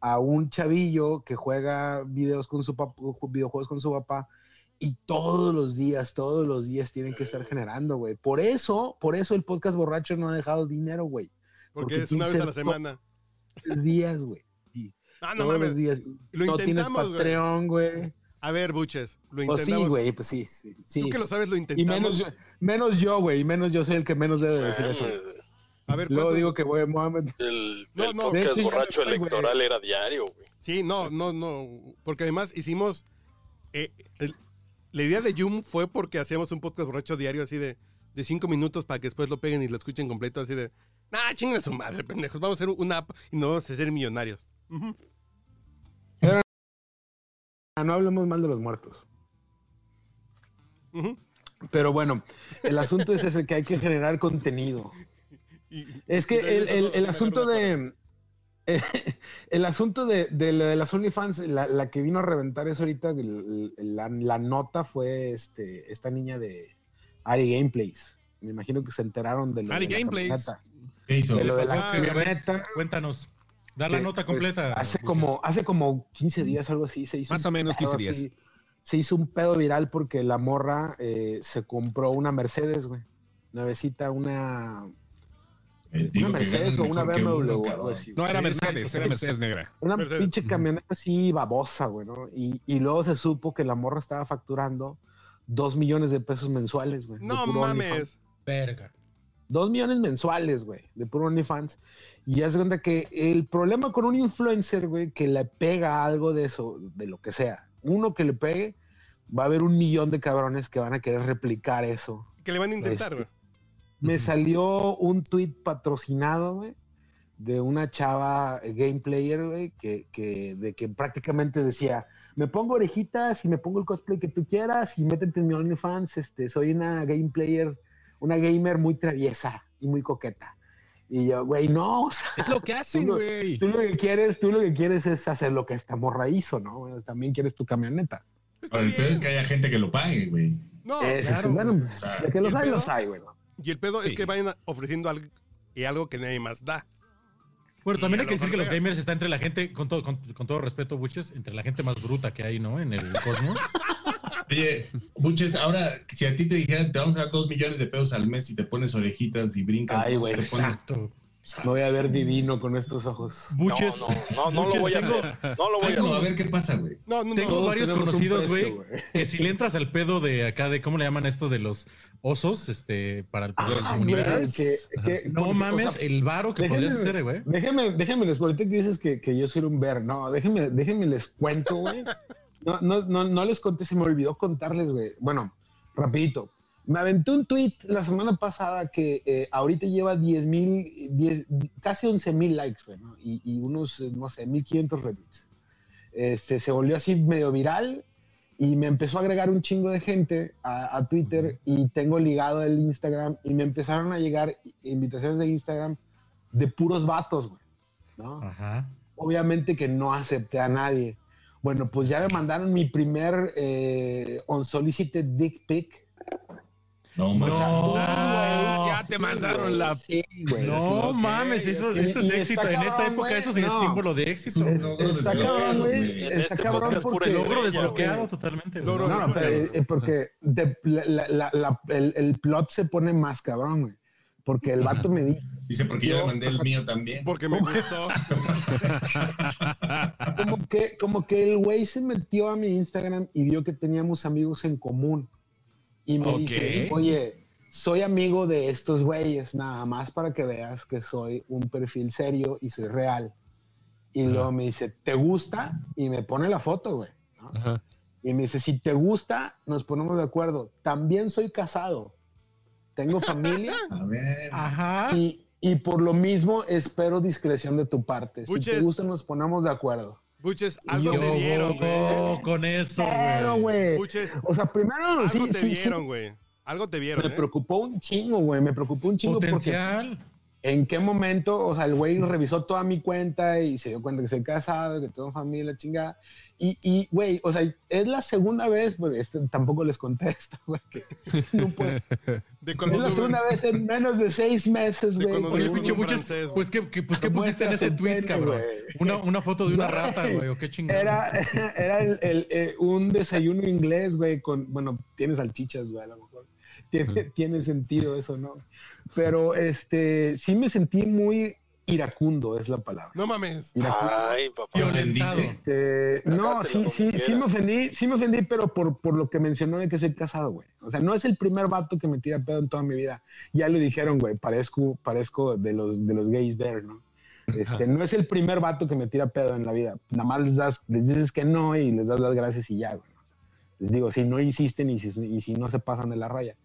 a un chavillo que juega videos con su papá, videojuegos con su papá, y todos los días, todos los días tienen que estar generando, güey. Por eso, por eso el podcast borracho no ha dejado dinero, güey. Porque porque es una vez a la 15 semana. Tres días, güey. Ah, no todos mames. los días. Lo no tienes intentamos. Patreon, güey. A ver, buches, lo Pues sí, intentamos. güey, pues sí, sí. sí. Tú que lo sabes, lo Y intentamos. menos yo, menos yo, güey, menos yo soy el que menos debe decir eso. A ver, Luego ¿cuántos- digo que voy a Mohamed. El, No, el no. Podcast hecho, borracho me electoral era diario, güey. Sí, no, no, no. Porque además hicimos. eh, el- la idea de Yum fue porque hacíamos un podcast borracho diario así de, de cinco minutos para que después lo peguen y lo escuchen completo, así de. Nah, chinga su madre, pendejos. Vamos a hacer una app y nos vamos a hacer millonarios. Ah, No hablemos mal de los muertos. Pero bueno, el asunto es ese que hay que generar contenido. Y- Es que el, el- el asunto de. (laughs) El asunto de, de, la- de las OnlyFans, la, la que vino a reventar eso ahorita, la, la nota fue este, esta niña de Ari Gameplays. Me imagino que se enteraron de lo Ari de la Gameplays. camioneta. ¿Qué hizo? De lo de la Ah, camioneta. Cuéntanos. Dar la nota pues, completa. hace, como, hace como 15 días, algo así, se hizo. Más un o menos 15 pedo días. así. Se hizo un pedo viral porque la morra eh, se compró una Mercedes, güey. Nuevecita, una. Una Mercedes o una BMW, uno, algo así. No, era Mercedes, era Mercedes negra. Una Mercedes. pinche camioneta así babosa, güey, ¿no? Y, y luego se supo que la morra estaba facturando dos millones de pesos mensuales, güey. No mames. Verga. Dos millones mensuales, güey, de puro OnlyFans. Y haz cuenta que el problema con un influencer, güey, que le pega algo de eso, de lo que sea, uno que le pegue, va a haber un millón de cabrones que van a querer replicar eso. Que le van a intentar, Este, güey. Me salió un tweet patrocinado, güey, de una chava game player, güey, que, que, de que prácticamente decía, me pongo orejitas y me pongo el cosplay que tú quieras y métete en mi OnlyFans, este, soy una game player, una gamer muy traviesa y muy coqueta. Y yo, güey, no, o sea, Es lo que hacen, Tú güey. tú lo que quieres, tú lo que quieres es hacer lo que esta morra hizo, ¿no? También quieres tu camioneta. Está el bien. es que haya gente que lo pague, güey. No, es- claro, bueno, O sea, de que ¿y los hay, pedo? los hay, güey. ¿no? y el pedo Sí. es que vayan ofreciendo algo, y algo que nadie más da. Bueno, también hay que decir que los gamers está entre la gente, con todo, con, con todo respeto, Buches, entre la gente más bruta que hay, ¿no? En el cosmos. (laughs) Oye, Buches, ahora, si a ti te dijeran, te vamos a dar dos millones de pesos al mes y te pones orejitas y brincas. Ay, güey, pones- Exacto. Me voy a ver divino con estos ojos. Buches. No, no, no, no lo voy a tengo- hacer. No lo voy a Hazlo, a hacer. ver qué pasa, güey. No, no, Tengo varios conocidos, güey, que si le entras al pedo de acá, de cómo le llaman esto de los osos, este, para el las Ah, comunidades. güey, que- que- No mames, o sea, el varo que déjenme- podrías hacer, güey. Déjenme, déjenme les, ahorita que dices que, que yo soy un ver, no, déjenme, déjenme les cuento, güey. No, no, no, no les conté, se me olvidó contarles, güey. Bueno, rapidito. Me aventé un tweet la semana pasada que eh, ahorita lleva 10 mil, 10, casi 11 mil likes, güey, ¿no? y, y unos, eh, no sé, 1500 retweets. Este, se volvió así medio viral y me empezó a agregar un chingo de gente a, a Twitter y tengo ligado el Instagram y me empezaron a llegar invitaciones de Instagram de puros vatos, güey, ¿no? Ajá. Obviamente que no acepté a nadie. Bueno, pues ya me mandaron mi primer eh, unsolicited dick pic. No, No. mames. Ah, ya te Sí, mandaron güey, la. Sí, güey. No sí, mames, sí, eso, eso es éxito. En esta época güey. eso sí es No. símbolo de éxito. Es- está cabrón, güey. Está este cabrón porque- Logro desbloqueado güey. totalmente. güey. Logro No, no, pero, eh, porque de- la- la- la- el, el plot se pone más cabrón, güey. Porque el vato me dice, Dice, porque yo Yo- le mandé el mío también. Porque me gustó. (laughs) como que, como que el güey se metió a mi Instagram y vio que teníamos amigos en común. Y me Ok. dice, oye, soy amigo de estos güeyes, nada más para que veas que soy un perfil serio y soy real. Y Ajá. luego me dice, ¿te gusta? Y me pone la foto, güey. ¿no? Ajá. Y me dice, si te gusta, nos ponemos de acuerdo. También soy casado. Tengo familia (laughs) A ver. Ajá. y, y por lo mismo espero discreción de tu parte. Si te gusta, nos ponemos de acuerdo. Buches, algo Yo te vieron, güey. con eso, güey. O sea, primero algo sí, te sí, güey. Algo te vieron, me ¿eh? preocupó un chingo, güey. Me preocupó un chingo porque Potencial. En qué momento, o sea, el güey revisó toda mi cuenta y se dio cuenta que soy casado, que tengo familia, chingada. Y, y, güey, o sea, es la segunda vez, porque este, tampoco les contesto, güey, que no puedo- (laughs) De Es la segunda vez en menos de seis meses, De güey. Oye, pinche francés, pues ¿qué, pues, ¿qué pusiste en ese tweet, cabrón? Una, una foto de una Güey. rata, güey, o qué chingada. Era, (laughs) era el, el, eh, un desayuno inglés, güey, con, bueno, tiene salchichas, güey, a lo mejor. Tiene, tiene sentido eso, ¿no? Pero, este, sí me sentí muy iracundo, es la palabra. No mames. Iracundo. Ay, papá. Te Violentado. ofendiste. Este, no, sí, sí, sí me ofendí, sí me ofendí, pero por, por lo que mencionó de que soy casado, güey. O sea, no es el primer vato que me tira pedo en toda mi vida. Ya lo dijeron, güey, parezco, parezco de los, de los gays ver, ¿no? Este, no es el primer vato que me tira pedo en la vida. Nada más les, das, les dices que no y les das las gracias y ya, güey. Les digo, si no insisten y si, y si no se pasan de la raya.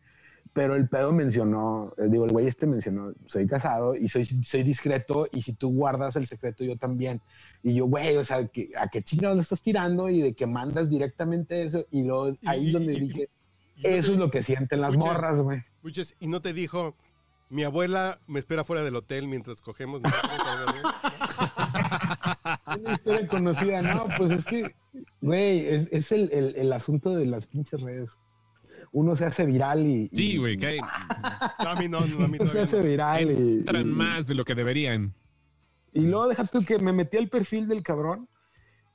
Pero el pedo mencionó, eh, digo, el güey este mencionó, soy casado y soy, soy discreto y si tú guardas el secreto, yo también. Y yo, güey, o sea, que- ¿a qué chingados le estás tirando? Y de que mandas directamente eso. Y luego ahí Y- es donde y- dije, y no eso te- es lo que sienten las Muchas- morras, güey. Buches, y no te dijo, mi abuela me espera fuera del hotel mientras cogemos. ¿no? (laughs) Una historia conocida, no, pues es que, güey, es, es el, el- el asunto de las pinches redes. Uno se hace viral y. Sí, güey, que (laughs) No, a mí no, no, a mí Uno (laughs) se hace no. viral y. entran y- más de lo que deberían. Y luego deja tú que me metí al perfil del cabrón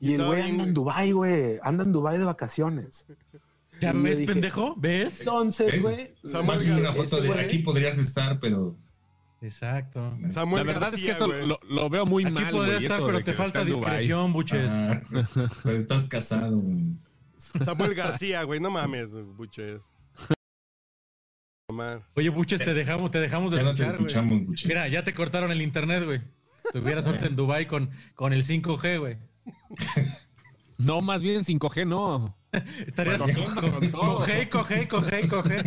Y y el güey anda en Dubai, güey. Anda en Dubai de vacaciones. (laughs) ¿Ya ves, dije- pendejo? ¿Ves? Entonces, güey. Samuel Más que una foto de aquí podrías estar, pero Exacto. Samuel La verdad García, es que eso lo, lo veo muy Aquí mal. podría güey, estar, pero te falta discreción, buches. Ah, pero estás casado, güey. Samuel García, güey, no mames, buches. Oye, buches, te dejamos, te dejamos de Ya no te escuchar, escuchamos, buches. Mira, ya te cortaron el internet, güey. Tuvieras ahorita en Dubai con, con el 5G, güey. No, más bien 5G, no. Estarías Bueno, con- con todo. coge, coge, coge, coge.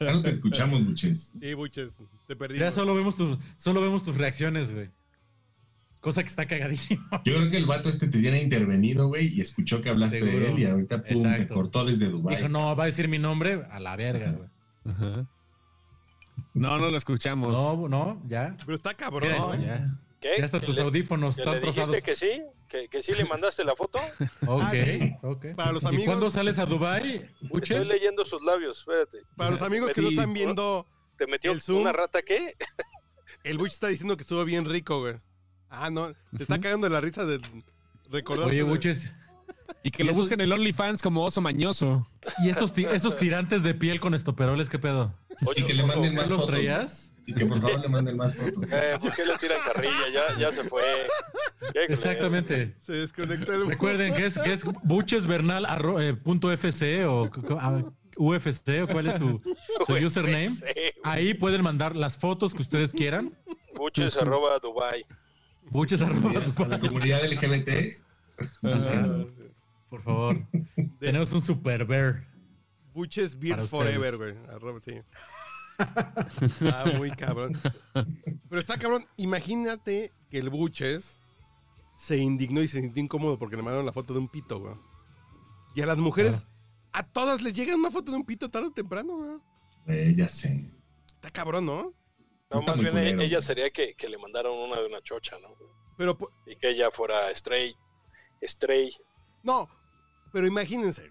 Ya no te escuchamos, buches. Sí, buches, te perdí. Ya solo vemos tus, solo vemos tus reacciones, güey. Cosa que está cagadísimo. Yo creo que el vato este te hubiera intervenido, güey, y escuchó que hablaste de él y ahorita pum, te cortó desde Dubai. Dijo, no, va a decir mi nombre a la verga, güey. Ajá. No, no lo escuchamos. No, no, ya. Pero está cabrón, No, güey. ya. ¿Qué? Ya hasta ¿Que tus le- audífonos están dijiste trozados. que sí? ¿Que, ¿Que sí le mandaste la foto? (laughs) Ok, Ah, sí. ok. Para los ¿Y amigos- cuándo sales a Dubai, Estoy buches? leyendo sus labios, espérate. Para los amigos que no están viendo, ¿Te metió ¿El Zoom? una rata qué? el Buch está diciendo que estuvo bien rico, güey. Ah, no, se está cagando la risa de recordar. Oye, buches, Y que lo busquen en el OnlyFans como oso mañoso. ¿y esos, ti- esos tirantes de piel con estoperoles, qué pedo? Oye, Y que le manden ¿Ya más los fotos. traías? Y que por favor le manden más fotos. Eh, ¿Por qué le tiran carrilla? Ya, ya se fue. Exactamente. Se desconectó el Recuerden que es, que es buchesbernal arro- eh, o c- c- ah, UFC o cuál es su, su UFC, username. Ahí pueden mandar las fotos que ustedes quieran. Buches arroba Dubai. Buches arroba A la comunidad LGBT. búsquenlo. por favor. Tenemos un super bear. Buches Beers. Forever, güey. Arroba, sí. Ah, muy cabrón. Pero está cabrón. Imagínate que el Buches se indignó y se sintió incómodo porque le mandaron la foto de un pito, güey. Y a las mujeres, a todas les llega una foto de un pito tarde o temprano, güey. Eh, ya sé. Está cabrón, ¿no? No, Está más muy bien culero, ella sería que, que le mandaron una de una chocha, ¿no? Pero, Y que ella fuera stray. Stray. no, pero imagínense.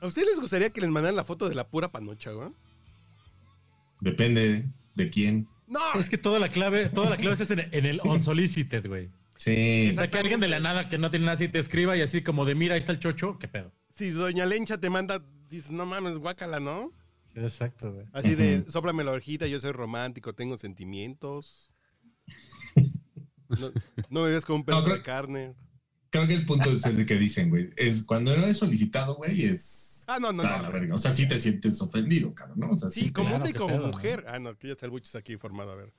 ¿A ustedes les gustaría que les mandaran la foto de la pura panocha, güey? Depende de quién. No, Es que toda la clave, toda la clave es en, en el unsolicited, güey. Sí. O sea, que alguien de la nada que no tiene nada así te escriba y así como de mira, ahí está el chocho, qué pedo. si Doña Lencha te manda, dices, no mames, guácala, ¿no? Exacto, güey. Así de, sóplame la orejita, yo soy romántico, tengo sentimientos. (laughs) No, no me ves como un pedazo creo- de carne. Creo que el punto es el que dicen, güey. Es cuando no es solicitado, güey, es. Ah, no, no, no. la verga. O sea, sí te sientes ofendido, cabrón, ¿no? O sea, Sí, sí. como claro, hombre y como mujer. Ah, no, que ya está el buches aquí formado, a ver.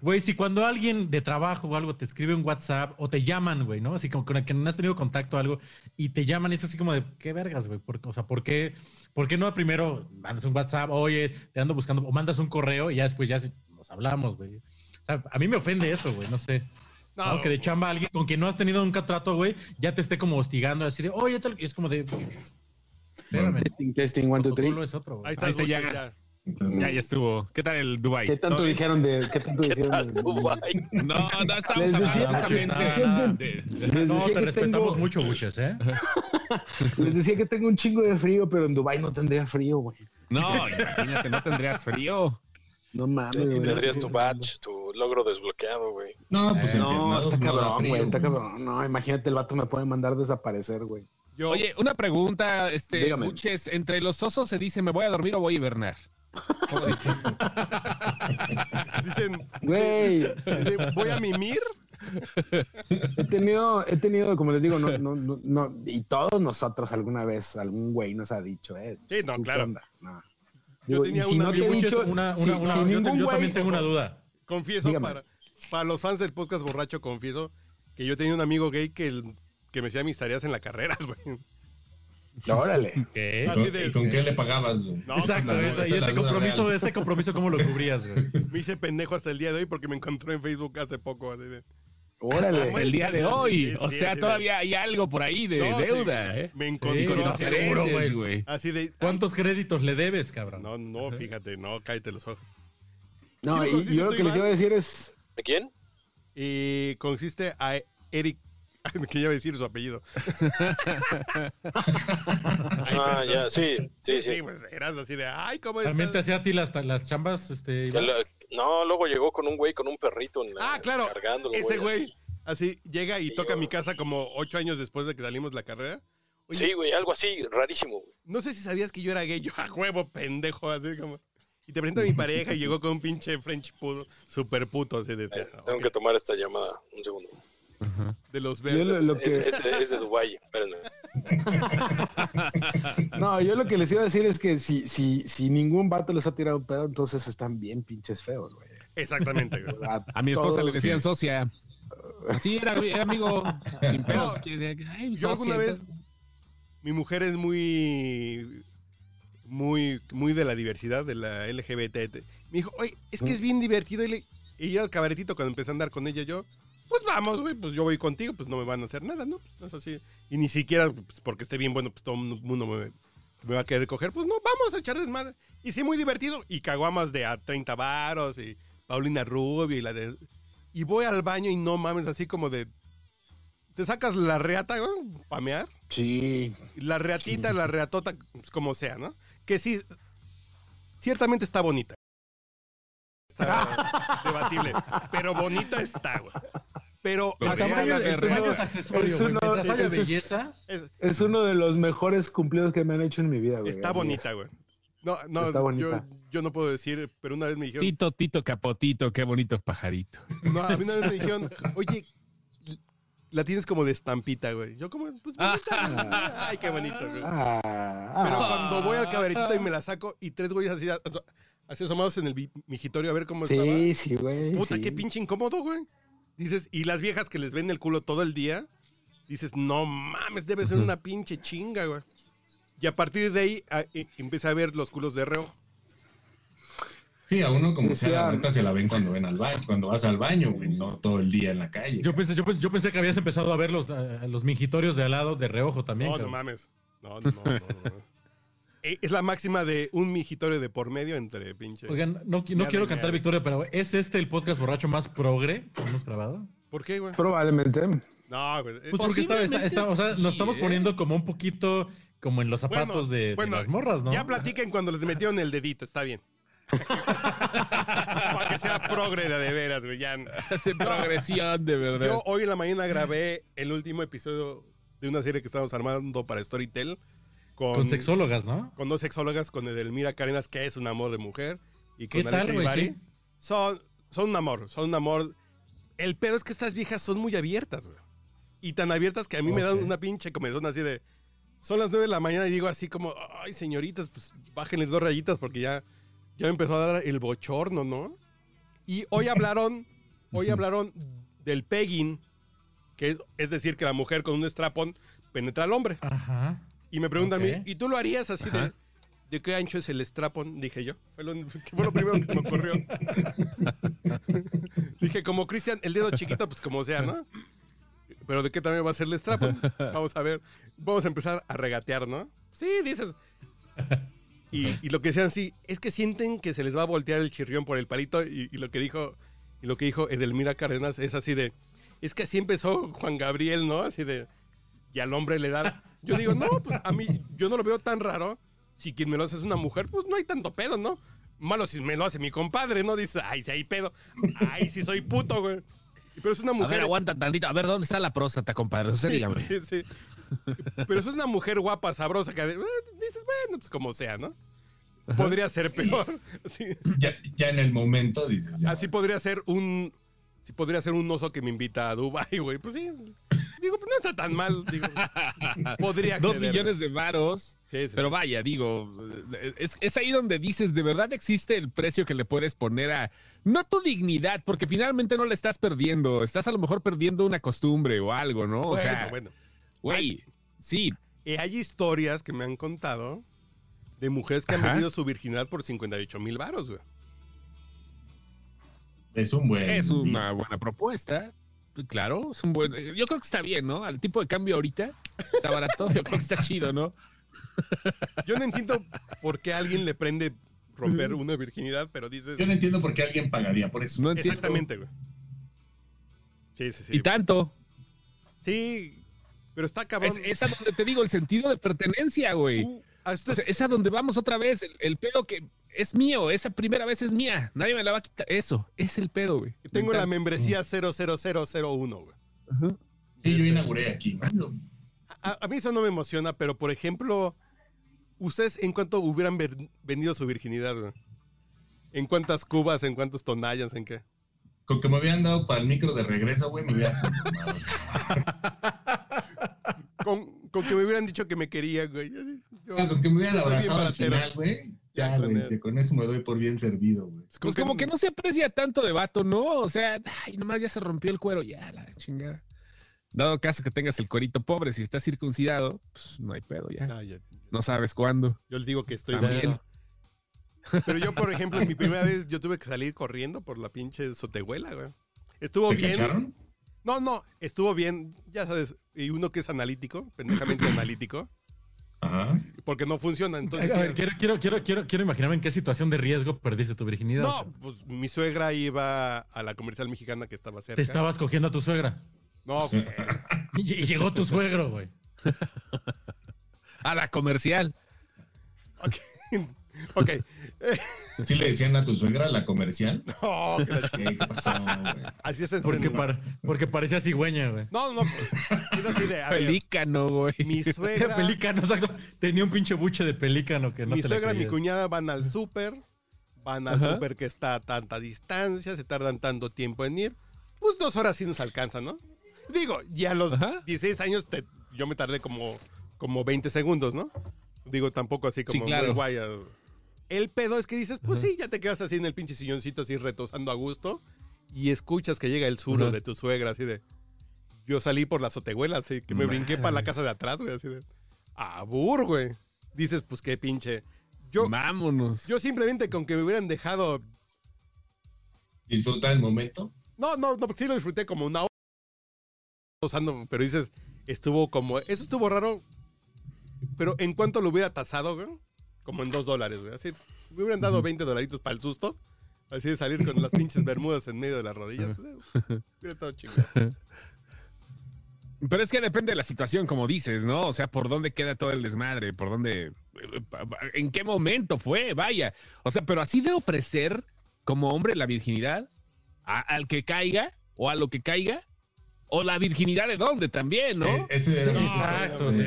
Güey, si cuando alguien de trabajo o algo te escribe un WhatsApp o te llaman, güey, ¿no? Así como con el que no has tenido contacto o algo y te llaman y es así como de, ¿qué vergas, güey? ¿Por- O sea, ¿por qué, ¿por qué no primero mandas un WhatsApp, oye, te ando buscando, o mandas un correo y ya después ya nos hablamos, güey? O sea, a mí me ofende eso, güey, no sé. No, ¿no? Que de chamba alguien con quien no has tenido nunca trato, güey, ya te esté como hostigando, así de, oye, tal", y es como de, espérame. Testing, testing, one, two, three. es otro, ahí está Ahí se ya. Entonces, Ya, ya estuvo. ¿Qué tal el Dubai? ¿Qué tanto dijeron de.? ¿Qué tanto ¿Qué dijeron tal de- Dubai? No, no estamos Les hablando de- No, te respetamos tengo- mucho, buches, ¿eh? (laughs) Les decía que tengo un chingo de frío, pero en Dubai no tendría frío, güey. No, imagínate, no tendrías frío. No mames, Y güey. tendrías tu badge, tu logro desbloqueado, güey. No, pues Eh, No, está cabrón, frío, güey. Está cabrón. No, imagínate, el vato me puede mandar desaparecer, güey. Yo, Oye, una pregunta, este, Dígame. Buches, entre los osos se dice, ¿me voy a dormir o voy a hibernar? (laughs) Dicen, Güey, dicen, voy a mimir. he tenido, he tenido, como les digo, no, no, no, no, y todos nosotros alguna vez, algún güey nos ha dicho, eh. Sí, no, ¿tú qué claro. onda? No. Yo Digo, tenía si una- no te he dicho, una, si- una, una- si yo, te- ningún yo güey- también tengo una duda. Confieso, para, para los fans del podcast borracho, confieso que yo tenía un amigo gay que, el- que me hacía mis tareas en la carrera, (laughs) güey. Órale. (laughs) ¿Qué? ¿Y con, de- y con qué le pagabas, güey? No, Exacto, esa- esa y ese compromiso, real. ese compromiso, ¿cómo lo cubrías, güey? (laughs) me hice pendejo hasta el día de hoy porque me encontró en Facebook hace poco. Así de, Órale. Hasta el día de hoy. Sí, O sí, sea, todavía hay algo por ahí de No, sí, deuda, ¿eh? Me encontró así, güey. güey. así de- ¿Cuántos créditos le debes, cabrón? No, no, fíjate, no, cállate los ojos. No, Sí, y, yo lo que les iba a decir es, ¿De quién? Y consiste a Eric, (laughs) que ya iba a decir su apellido. (laughs) Ah, ya, sí, sí, sí. pues eras así de, ay, ¿cómo También te hacía a ti las, las chambas, este. La- no, luego llegó con un güey con un perrito en la, Ah, claro, cargándolo, ese güey. así. Así llega y Sí, toca yo- mi casa como ocho años después de que salimos de la carrera. Oye, Sí, güey, algo así, rarísimo, güey. no sé si sabías que yo era gay. Yo, a huevo, pendejo, así como. Y te presento a mi pareja y llegó con un pinche French puto, super puto. Así de, Eh, ok, Tengo que tomar esta llamada. Un segundo. De los lo, lo Es, que, es de, es de Dubái. Espérenme. (laughs) no, yo lo que les iba a decir es que si, si, si ningún vato les ha tirado un pedo, entonces están bien pinches feos, güey. Exactamente, güey. A mi esposa le decían sí. socia. Así era, era amigo sin pedos. Ay, Yo alguna vez, mi mujer es muy, muy, muy de la diversidad, de la LGBT. Me dijo, oye, es que es bien divertido ir al cabaretito cuando empecé a andar con ella. Yo, pues vamos, güey, pues yo voy contigo, pues no me van a hacer nada, ¿no? Pues no es así. Y ni siquiera, pues, porque esté bien bueno, pues todo el mundo me, me va a querer coger. Pues no, vamos a echar desmadre. Y sí, muy divertido. Y caguamas de a 30 varos y Paulina Rubio y la de... Y voy al baño y no mames, así como de... Te sacas la reata, güey, pamear. Sí. La reatita, la reatota, pues, como sea, ¿no? Que sí, ciertamente está bonita. Está (laughs) debatible. Pero bonita está, güey. Pero Tamaño, de es uno- Mientras haya ese es- belleza, es- Es uno de los mejores cumplidos que me han hecho en mi vida, güey. está bonita, güey. No, no, Está yo, bonita. yo no puedo decir, pero una vez me dijeron, Tito, Tito, Capotito, qué bonito pajarito. no, a mí una vez me dijeron, (laughs) oye, la tienes como de estampita, güey. Yo como, pues bonita. (laughs) Ay, qué bonito, güey. Ah, Pero ah. cuando voy al cabaretito y me la saco y tres güeyes así, así asomados en el migitorio a ver cómo estaba. Sí, sí, güey. Puta, sí. qué pinche incómodo, güey. Dices, y las viejas que les ven el culo todo el día, dices, no mames, debe ser una pinche chinga, güey. Y a partir de ahí a- e- empecé a ver los culos de reojo. Sí, a uno como sea, la Decía- neta se la ven cuando ven al baño, cuando vas al baño, güey, no todo el día en la calle. yo pensé, yo, pensé- yo pensé que habías empezado a ver los, los mingitorios de al lado de reojo también. No, no mames. No, no, no, no, no. E- Es la máxima de un migitorio de por medio entre pinche. Oigan, no, quiero nada. cantar victoria, pero ¿es este el podcast borracho más progre que hemos grabado? ¿Por qué, güey? Probablemente. No, güey. Pues porque está- está- está- o sea, sí, nos estamos ¿eh? poniendo como un poquito como en los zapatos de, de bueno, las morras, ¿no? Ya platiquen cuando les metieron el dedito, está bien. (laughs) Para que sea progre de, veras, güey. Ya. Hace progresión, de verdad. Yo hoy en la mañana grabé el último episodio de una serie que estábamos armando para Storytel. Con, Con sexólogas, ¿no? con dos sexólogas, con Edelmira Carenas, que es un amor de mujer, y con ¿Qué tal? Ibarri. Sí. Son, son un amor, son un amor. El pedo es que estas viejas son muy abiertas, güey. Y tan abiertas que a mí me dan una pinche comezón así de... Son las nueve de la mañana y digo así como, ay, señoritas, pues bájenle dos rayitas porque ya, ya me empezó a dar el bochorno, ¿no? Y hoy hablaron, (laughs) hoy hablaron del pegging, que es, es decir, que la mujer con un strapón penetra al hombre. Ajá. Y me preguntan a mí, ¿y tú lo harías así de, Ajá. de qué ancho es el strapón? Dije yo. Fue lo, que (laughs) fue lo primero que se me ocurrió. (laughs) Dije, como Cristian, el dedo chiquito, pues como sea, ¿no? Pero ¿de qué tamaño va a ser el strapón? Vamos a ver. Vamos a empezar a regatear, ¿no? Sí, dices. Y, y lo que decían, sí, es que sienten que se les va a voltear el chirrión por el palito. Y, y lo que dijo, y lo que dijo Edelmira Cárdenas es así de, es que así empezó Juan Gabriel, ¿no? Así de, y al hombre le da. Yo digo, no, pues a mí, yo no lo veo tan raro. Si quien me lo hace es una mujer, pues no hay tanto pedo, ¿no? Malo si me lo hace mi compadre, ¿no? Dice, ay, si hay pedo. Ay, si soy puto, güey. Pero es una A mujer. ver, aguanta tantito. A ver, ¿dónde está la próstata, compadre? O sea, Sí, dígame. sí, sí. Pero eso es una mujer guapa, sabrosa, que eh, dices, bueno, pues como sea, ¿no? Podría ser peor. (laughs) Sí. Ya, ya en el momento dices, ya, Así podría ser un. Sí, podría ser un oso que me invita a Dubai, güey. Pues sí. Digo, pues no está tan mal. Digo, podría Dos acceder. millones de varos. Sí, sí. Pero vaya, digo, es, es ahí donde dices, ¿de verdad existe el precio que le puedes poner a, no tu dignidad, porque finalmente no la estás perdiendo, estás a lo mejor perdiendo una costumbre o algo, ¿no? O bueno, sea, bueno. güey, sí, Eh, hay historias que me han contado de mujeres que han vendido su virginidad por 58 mil varos, güey. Es un buen. es una buena propuesta. Claro, es un buen. Yo creo que está bien, ¿no? Al tipo de cambio ahorita está barato. Yo creo que está chido, ¿no? (laughs) Yo no entiendo por qué a alguien le prende romper una virginidad, pero dices. Yo no entiendo por qué alguien pagaría por eso. No entiendo. Exactamente, güey. Sí, sí, sí. Y tanto. Sí, pero está cabrón. Es, es a donde te digo el sentido de pertenencia, güey. Uh, O sea, es a donde vamos otra vez. El, el pedo que es mío, esa primera vez es mía. Nadie me la va a quitar. Eso, es el pedo, güey. tengo la membresía 00001, güey. Sí, yo inauguré aquí. A, a mí eso no me emociona, pero por ejemplo, ¿ustedes en cuánto hubieran vendido su virginidad, güey? ¿En cuántas cubas? ¿En cuántos tonallas? ¿En qué? Con que me habían dado para el micro de regreso, güey, me hubiera conformado. (laughs) Con, con que me hubieran dicho que me quería, güey. Yo- Con que me hubieran abrazado al final, güey. Ya, güey, con eso me doy por bien servido, güey. Pues como que no se aprecia tanto de vato, ¿no? O sea, ay, nomás ya se rompió el cuero, ya, la chingada. Dado caso que tengas el cuerito pobre, si estás circuncidado, pues no hay pedo ya. Ah, ya. No sabes cuándo. Yo les digo que estoy bueno. (laughs) Pero yo, por ejemplo, en mi primera vez, yo tuve que salir corriendo por la pinche sotehuela, güey. Estuvo ¿Te bien. cacharon? No, no, estuvo bien. Ya sabes, y uno que es analítico, pendejamente (clears throat) analítico, Ajá. Porque no funciona. Entonces, (laughs) A ver, sí- quiero, quiero, quiero, quiero, quiero imaginarme en qué situación de riesgo perdiste tu virginidad. no, pues mi suegra iba a la comercial mexicana que estaba cerca. Te estabas cogiendo a tu suegra. No, güey. (laughs) Y, y llegó tu suegro, güey. (laughs) A la comercial. Ok. (laughs) ok. ¿Sí le decían a tu suegra la comercial? (laughs) No, que la ch- ¿Qué, qué pasó, güey? así es en Porque, par- porque parecía cigüeña, güey. No, no, pues, es así de. Pelícano, güey. mi suegra. (laughs) Pelícano, exacto. Tenía un pinche buche de pelícano que no mi te suegra y mi cuñada van al súper, van al súper que está a tanta distancia, se tardan tanto tiempo en ir. Pues dos horas sí nos alcanzan, ¿no? Digo, ya a los Ajá. 16 años te- yo me tardé como, como 20 segundos, ¿no? Digo, tampoco así como Sí, claro. muy guay. El pedo es que dices, pues sí, ya te quedas así en el pinche silloncito, así retosando a gusto, y escuchas que llega el suro Ajá. de tu suegra, así de. Yo salí por la azotehuela, así que me brinqué para la casa de atrás, güey, así de. Abur, güey. Dices, pues qué pinche. Yo, Vámonos. yo simplemente con que me hubieran dejado. Disfrutar el momento. No, no, no, porque sí lo disfruté como una hora. Usando, pero dices, estuvo como. Eso estuvo raro. Pero en cuanto lo hubiera tasado, güey, como en dos dólares, güey. Así, me hubieran dado 20 dolaritos para el susto. Así de salir con las (laughs) pinches bermudas en medio de las rodillas. pues, eh, hubiera estado chingón. (laughs) Pero es que depende de la situación, como dices, ¿no? O sea, por dónde queda todo el desmadre, por dónde, en qué momento fue, vaya. O sea, pero así de ofrecer como hombre la virginidad a- al que caiga o a lo que caiga, o la virginidad de dónde también, ¿no? Eh, ese Sí, era- exacto, no, sí.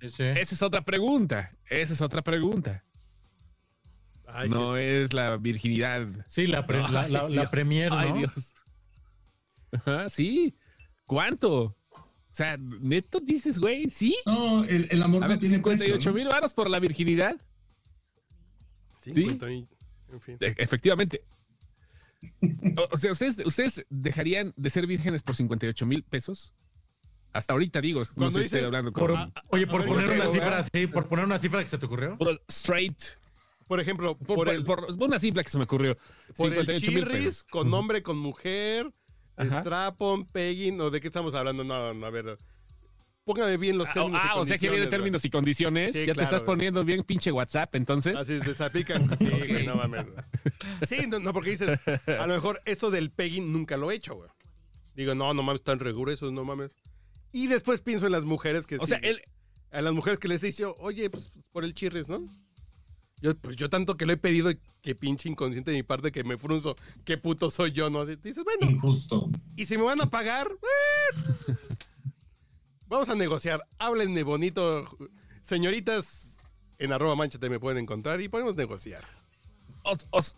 Sí, sí. Esa es otra pregunta. Esa es otra pregunta. Ay, no es la virginidad. Sí, la, pre- la, Ay, la- la Dios. premier, ¿no? Ay, Dios. Ajá, sí. ¿Cuánto? O sea, neto dices, güey, sí. No, el, el amor A no ver, tiene 58 precio, ¿no? mil varos por la virginidad. 50 y- en fin. E- Efectivamente. O, o sea, ¿ustedes, ¿ustedes dejarían de ser vírgenes por 58 mil pesos? Hasta ahorita digo, no Cuando sé si estoy dices- hablando Por- con... oye, a por ver, poner una creo, cifra así, por poner una cifra que se te ocurrió. por straight. Por ejemplo, Por, el, por una simple que se me ocurrió. por el 58 mil chirris, con hombre, con mujer, Ajá. strapon, pegging, o de qué estamos hablando. No, no, a ver. Póngame bien los Ah, términos. y ah, o sea que viene términos y condiciones. Sí, ya te estás poniendo bien pinche WhatsApp, entonces. Así es, desapican. (laughs) Sí, güey, no mames. Sí, no, no, porque dices, a lo mejor eso del pegging nunca lo he hecho, güey. Digo, no, no mames, tan rigurosos, no mames. Y después pienso en las mujeres que o sí, sea, él, a las mujeres que les he dicho, oye, pues por el chirris, ¿no? Yo, pues yo tanto que lo he pedido y que pinche inconsciente de mi parte que me frunzo, qué puto soy yo, ¿no? Dices, bueno, Injusto. y si me van a pagar, eh, vamos a negociar. Háblenme bonito. Señoritas, en arroba manchate me pueden encontrar y podemos negociar. os- os-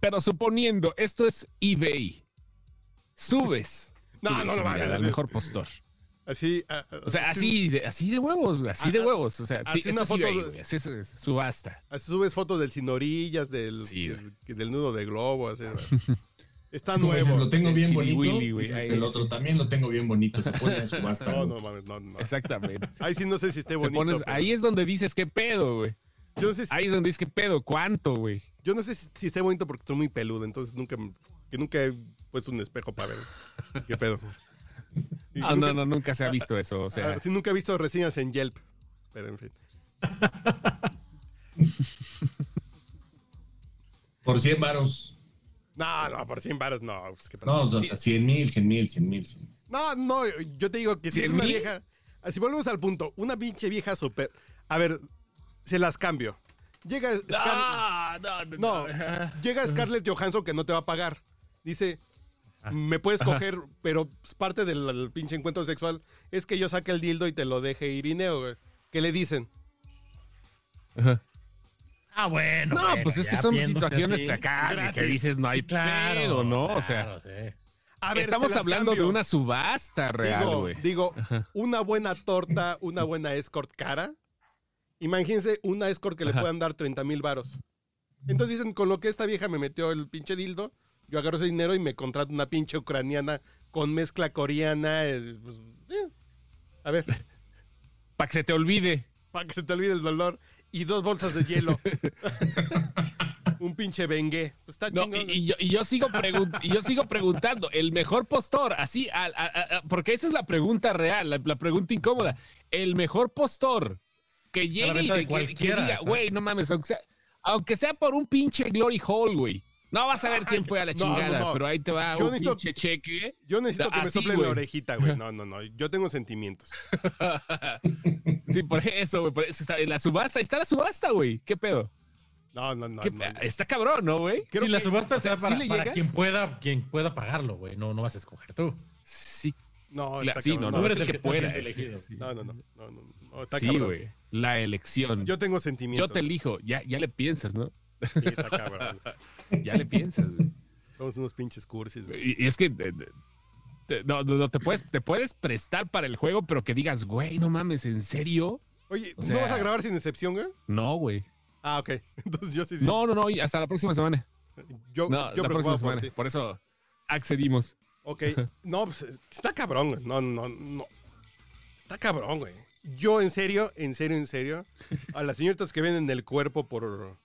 pero suponiendo, esto es eBay. Subes. No, no, no, virginidad mames, al mejor postor. Así. ah, O sea, así de, así de huevos, así de huevos. O sea, así sí, una foto güey, así es, es subasta. así subes fotos del sin orillas, del, Sí, del, del nudo de globo. Así, (laughs) Está Es como dices, nuevo. lo tengo El bien bonito. Willy, güey, dices, ahí, el otro sí. también lo tengo bien bonito. Se pone a (laughs) subasta. No, no mames, no, no. Exactamente. Ahí sí no sé si esté bonito. pones- pero- ahí es donde dices qué pedo, güey. Yo no sé si, Ahí es donde dices qué pedo, cuánto, güey. yo no sé si, si esté bonito porque estoy muy peludo, entonces nunca, que nunca he puesto un espejo para ver qué pedo. (laughs) Ah, nunca- no, no, nunca se ha visto eso. O sea, ah, sí, nunca he visto reseñas en Yelp, pero en fin. (laughs) Por 100 varos. No, no, por 100 baros no. pues, ¿qué No, o sea, 100 mil, 100 mil, 100 mil. No, no, yo te digo que si es ¿Cien una mil? vieja. Si volvemos al punto, una pinche vieja súper. A ver, se las cambio. Llega Scar- Ah, no, no, No, no. llega Scarlett Johansson que no te va a pagar. Dice, me puedes coger, pero parte del del pinche encuentro sexual es que yo saque el dildo y te lo deje Irineo, güey. ¿Qué le dicen? Ajá. Ah, bueno. No, bueno, pues es que son situaciones así. acá que dices no hay Sí, claro, pedo, ¿no? O sea, claro, sí. A ver, estamos hablando cambio. de una subasta real, Digo, güey. digo, una buena torta, una buena escort cara. Imagínense una escort que le puedan dar 30 mil varos. Entonces dicen, con lo que esta vieja me metió el pinche dildo, yo agarro ese dinero y me contrato una pinche ucraniana con mezcla coreana. eh, pues, eh. A ver, (laughs) Para que se te olvide. para que se te olvide el dolor. Y dos bolsas de hielo. (laughs) Un pinche bengue. Pues está No, y, y yo, y yo sigo y yo sigo preguntando, el mejor postor, así, al- a- a- a- porque esa es la pregunta real, la, la pregunta incómoda. El mejor postor que llegue y de que- diga, güey, no mames, aunque sea, aunque sea por un pinche Glory Hall, güey. No vas a ver quién fue a la No, no, chingada, no. pero ahí te va Yo un necesito- pinche cheque. Yo necesito que me soplen la orejita, güey. No, no, no. Yo tengo sentimientos. (laughs) Sí, por eso, güey. Por eso está en la subasta. Ahí está la subasta, güey. ¿Qué pedo? No, no, no. ¿Qué no. Está cabrón, ¿no, güey? Si la que- subasta o sea, sea ¿sí para, para quien pueda, quien pueda pagarlo, güey. No, no vas a escoger tú. Sí, No, sí, cabrón. no, Tú no, eres es el que que pueda. sí. No, no, no. no, no, no, está Sí, cabrón. güey. La elección. Yo Yo, tengo sentimientos. te elijo. Ya, ya le piensas, ¿no? Sí, está cabrón. Ya le piensas, güey. Somos unos pinches cursis, güey. Y, y es que eh, te- no, no, no, te puedes, te puedes prestar para el juego, pero que digas, güey, no mames, ¿en serio? Oye, O ¿no vas a grabar sin excepción, güey? No, güey. Ah, ok. (laughs) Entonces yo sí, sí. No, no, no. y Hasta la próxima semana. yo No, yo la próxima semana. Por eso accedimos. Ok. No, pues está cabrón, güey. No, no, no. Está cabrón, güey. Yo, en serio, en serio, en serio, a las señoritas que venden el cuerpo por.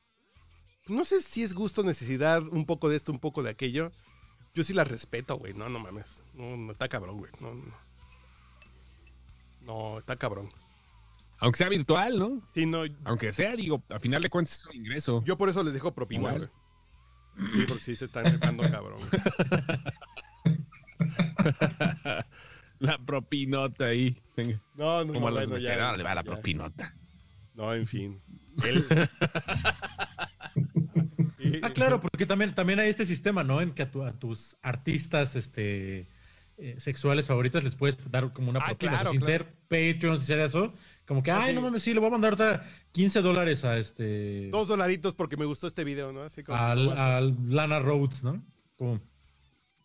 No sé si es gusto, necesidad, un poco de esto, un poco de aquello. Yo sí las respeto, güey. No, no mames. No, no, está cabrón, güey. No, no. No, está cabrón. Aunque sea virtual, ¿no? Sí, no. Aunque sea, digo, a final de cuentas es un ingreso. Yo por eso les dejo propina, güey. Sí, porque sí se están rifando, (laughs) cabrón. (laughs) la propinota ahí. Venga. No, no, Como no, a los bueno, ya, le va la ya. propinota. No, en fin. (laughs) Él- Ah, claro, porque también, también hay este sistema, ¿no? En que a, tu- a tus artistas este, eh, sexuales favoritas les puedes dar como una Ah, propina. o sea, claro, sin claro. ser Patreon, sin ser eso. Como que, ay, sí. no mames, sí, le voy a mandar ahorita 15 dólares a este. Dos dolaritos porque me gustó este video, ¿no? Así como. al, al Lana Rhodes, ¿no?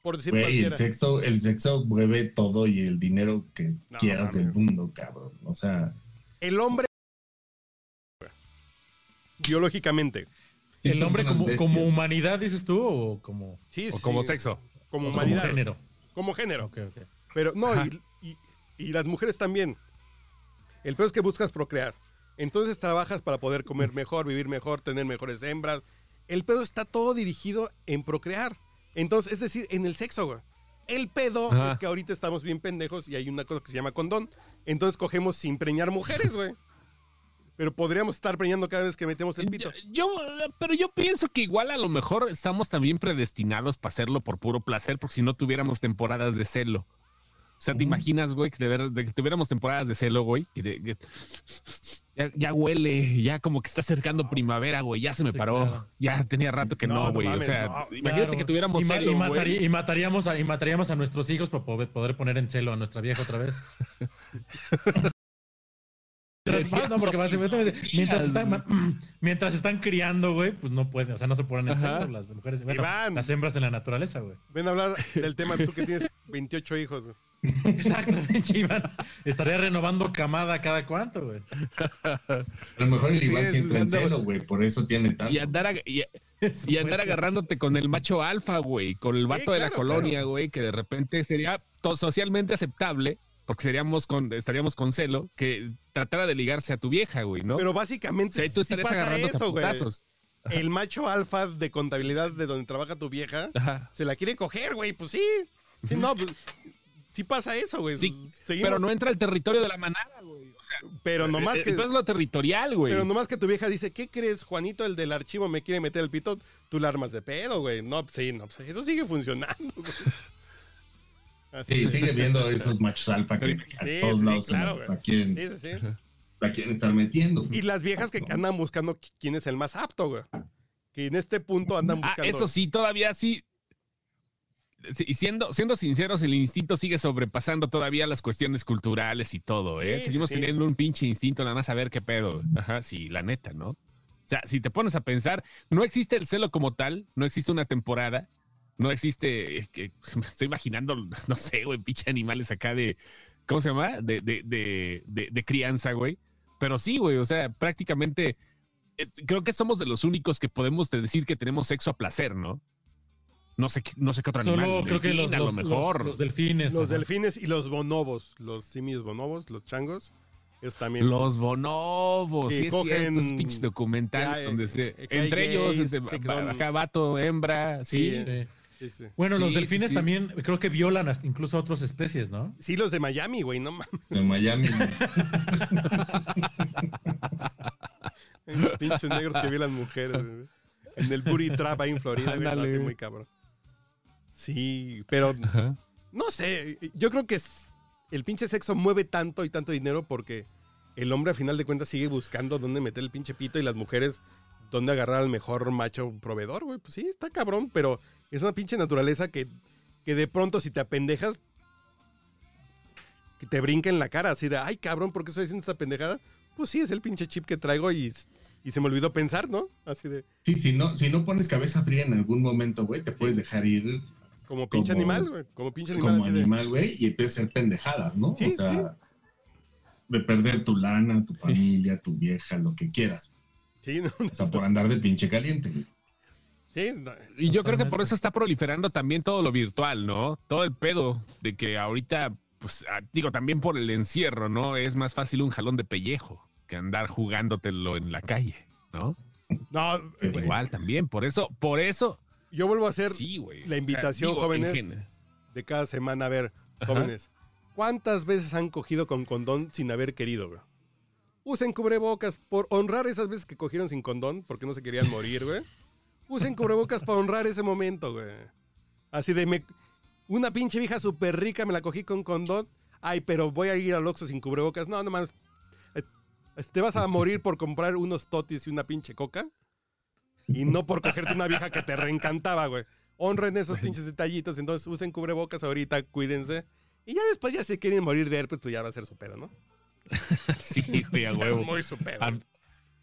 Por decir Güey, cualquiera. el sexo, el sexo mueve todo y el dinero que No, quieras del mundo, cabrón. O sea, El hombre. Biológicamente. Sí ¿El hombre como, como humanidad, dices tú, o como, Sí, O sí, como sexo. Como o como humanidad. género? Como género. Ok, ok. Pero no, y, y- y las mujeres también. El peor es que buscas procrear. Entonces trabajas para poder comer mejor, vivir mejor, tener mejores hembras. El pedo está todo dirigido en procrear. Entonces, es decir, en el sexo, güey. El pedo Ajá. es que ahorita estamos bien pendejos y hay una cosa que se llama condón. Entonces cogemos sin preñar mujeres, güey. Pero podríamos estar preñando cada vez que metemos el pito. Yo, yo- pero yo pienso que igual a lo mejor estamos también predestinados para hacerlo por puro placer, porque si no tuviéramos temporadas de celo. O sea, ¿te imaginas, güey, que, de ver- de que tuviéramos temporadas de celo, güey? Que de- que- ya, ya huele, ya como que está acercando primavera, güey. Ya se me Sí, paró. claro. Ya tenía rato que No, güey. o sea, no. imagínate Claro. que tuviéramos y, celo, y güey. y mataríamos a, y mataríamos a nuestros hijos para poder, poder poner en celo a nuestra vieja otra vez. (laughs) Mientras, no, porque básicamente, hipócritas. mientras están, (clears throat) mientras están criando, güey, pues no pueden, o sea, no se ponen en celo las mujeres, bueno, Iván. las hembras en la naturaleza, güey. Ven a hablar del tema tú que tienes (laughs) 28 hijos, güey. (laughs) Exactamente, (laughs) Iván. Estaría renovando camada cada cuánto, güey. A lo mejor el Sí, Iván siempre en celo, güey. Por eso tiene tanto. Y andar, y, y andar Pues, agarrándote con el macho alfa, güey, con el vato de la claro, colonia, güey, que de repente sería socialmente aceptable, porque seríamos con, estaríamos con celo, que tratara de ligarse a tu vieja, güey, ¿no? Pero o básicamente sea, tú estarías pasa agarrándote eso, güey. El macho alfa de contabilidad de donde trabaja tu vieja Ajá. se la quiere coger, güey. Pues sí. Sí, no, pues sí pasa eso, güey. Sí, Seguimos- Pero no entra al territorio de la manada, güey. O sea, pero nomás eh, que entonces lo territorial, güey. pero nomás que tu vieja dice, ¿qué crees, Juanito, el del archivo me quiere meter el pito? Tú la armas de pedo, güey. No, pues sí, no, pues eso sigue funcionando, güey. (laughs) Así Sí, es. sigue viendo esos machos alfa que a Sí, todos sí, lados se claro, la, la quieren, Sí, sí, sí. la quieren estar metiendo. Y las viejas que andan buscando qui- quién es el más apto, güey. Que en este punto andan Ah, buscando. eso sí, todavía sí. Y siendo, siendo sinceros, el instinto sigue sobrepasando todavía las cuestiones culturales y todo, ¿eh? Sí, Seguimos sí, sí. teniendo un pinche instinto nada más a ver qué pedo. Ajá, sí, la neta, ¿no? sea, si te pones a pensar, no existe el celo como tal, no existe una temporada, no existe, eh, que (laughs) me estoy imaginando, no sé, güey, pinche animales acá de, ¿cómo se llama? De, de, de, de, de crianza, güey. Pero sí, güey, o sea, prácticamente eh, creo que somos de los únicos que podemos decir que tenemos sexo a placer, ¿no? No sé, qué- no sé qué otro Solo animal. creo que los, a lo los- mejor. los- los delfines. Los ajá. delfines y los bonobos, los simios bonobos, los changos, es también. Los bonobos, Que sí es cogen- cierto, esos pinches documentales Ya, donde eh, se, eh, entre ellos, entre, sí, son- acá vato, hembra, sí. Sí. Sí. Sí, sí. Bueno, los delfines sí, sí. también creo que violan hasta incluso a otras especies, ¿no? Sí, los de Miami, güey, no mames. De Miami. Los (laughs) pinches negros que violan mujeres, güey. En el booty trap ahí en Florida, güey, muy cabrón. Sí, pero Ajá. no sé, yo creo que es- el pinche sexo mueve tanto y tanto dinero porque el hombre a final de cuentas sigue buscando dónde meter el pinche pito y las mujeres dónde agarrar al mejor macho proveedor, güey. Pues sí, está cabrón, pero es una pinche naturaleza que, que de pronto si te apendejas, que te brinca en la cara, así de, ay cabrón, ¿por qué estoy haciendo esta pendejada? Pues sí, es el pinche chip que traigo y, y se me olvidó pensar, ¿no? Así de, Sí, si no, si no pones cabeza fría en algún momento, güey, te puedes dejar ir como pinche Como- animal, güey. Como pinche animal. como así animal, güey, y empiezas a hacer pendejadas, ¿no? Sí, o sea, de perder tu lana, tu (laughs) familia, tu vieja, lo que quieras. Sí, no, O sea, por andar de pinche caliente, sí, no, Y yo creo que por eso está proliferando también todo lo virtual, ¿no? Todo el pedo de que ahorita, pues, ah, digo, también por el encierro, ¿no? Es más fácil un jalón de pellejo que andar jugándotelo en la calle, ¿no? no, Pues, Igual también, por eso, por eso, yo vuelvo a hacer sí, la invitación, digo, jóvenes. de cada semana. A ver, Ajá. jóvenes, ¿cuántas veces han cogido con condón sin haber querido, güey? Usen cubrebocas por honrar esas veces que cogieron sin condón porque no se querían morir, güey. Usen cubrebocas para honrar ese momento, güey. Así de, me, una pinche vieja súper rica me la cogí con condón. Ay, pero voy a ir al Oxxo sin cubrebocas. No, no mames. Eh, ¿Te vas a morir por comprar unos totis y una pinche coca? Y no por cogerte una vieja que te reencantaba, güey. Honren esos pinches detallitos. Entonces usen cubrebocas ahorita, cuídense. Y ya después, ya si quieren morir de herpes, pues ya va a ser su pedo, ¿no? (laughs) Sí, güey, a (laughs) huevo. Muy su pedo.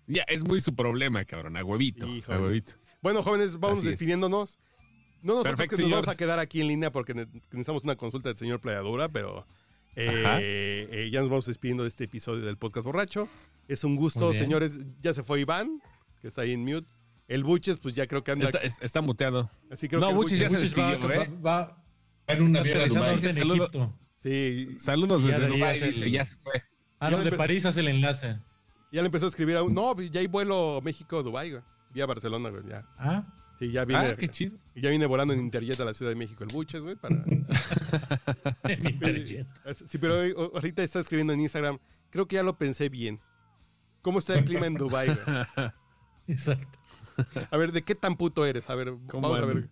Ya, es muy su problema, cabrón, a huevito, Híjole. a huevito. Bueno, jóvenes, vamos Así es. despidiéndonos. No nosotros Perfecto, que nos señor. vamos a quedar aquí en línea porque ne- necesitamos una consulta del señor Playadura, pero eh, eh, ya nos vamos despidiendo de este episodio del podcast borracho. Es un gusto, señores. Ya se fue Iván, que está ahí en mute. El Buches, pues ya creo que anda. Está, es- está muteado. así creo no, que el Buches ya se Muchos va, despidió, ¿eh? va, va En una Dubái. Sí, Saludos desde Dubái, ya se fue. Ah, no, de empezó. París hace el enlace. ya le empezó a escribir a un. No, ya hay vuelo México-Dubái, güey. Vía Barcelona, güey. Ya. Ah, Sí, ya viene. Ah, qué chido. ya viene volando en Interjet a la Ciudad de México el Buches, güey, para. (laughs) en Interjet. (laughs) Sí, pero ahorita está escribiendo en Instagram. Creo que ya lo pensé bien. ¿Cómo está el clima en Dubái? güey? (laughs) Exacto. A ver, ¿de qué tan puto eres? A ver, ¿Cómo vamos a ver.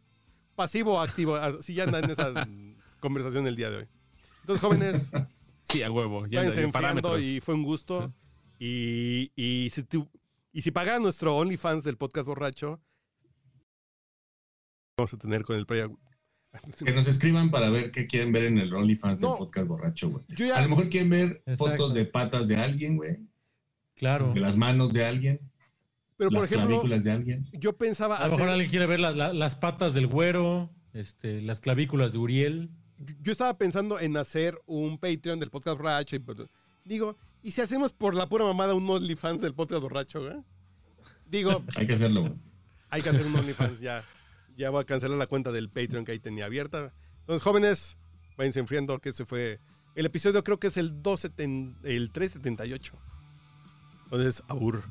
Pasivo o activo. Así ya anda en esa conversación el día de hoy. Entonces, jóvenes, Sí, a huevo. Ya váyanse parámetros. y fue un gusto. Y, y si tú, y si pagaran nuestro OnlyFans del podcast borracho, vamos a tener con el playa. (laughs) Que nos escriban para ver qué quieren ver en el OnlyFans No. del podcast borracho, güey. A lo mejor quieren ver Exacto. fotos de patas de alguien, güey. Claro. De las manos de alguien. pero por las ejemplo, clavículas de alguien. yo pensaba A lo mejor alguien quiere ver la- la- las patas del güero, este, las clavículas de Uriel. Yo estaba pensando en hacer un Patreon del podcast borracho. Y, digo, ¿y si hacemos por la pura mamada un OnlyFans del podcast borracho? güey? Digo, (laughs) Hay que hacerlo, hay que hacer un OnlyFans ya. Ya voy a cancelar la cuenta del Patreon que ahí tenía abierta. Entonces, jóvenes, váyanse enfriando que ese fue el episodio, creo que es el 270, el 378. Entonces, abur.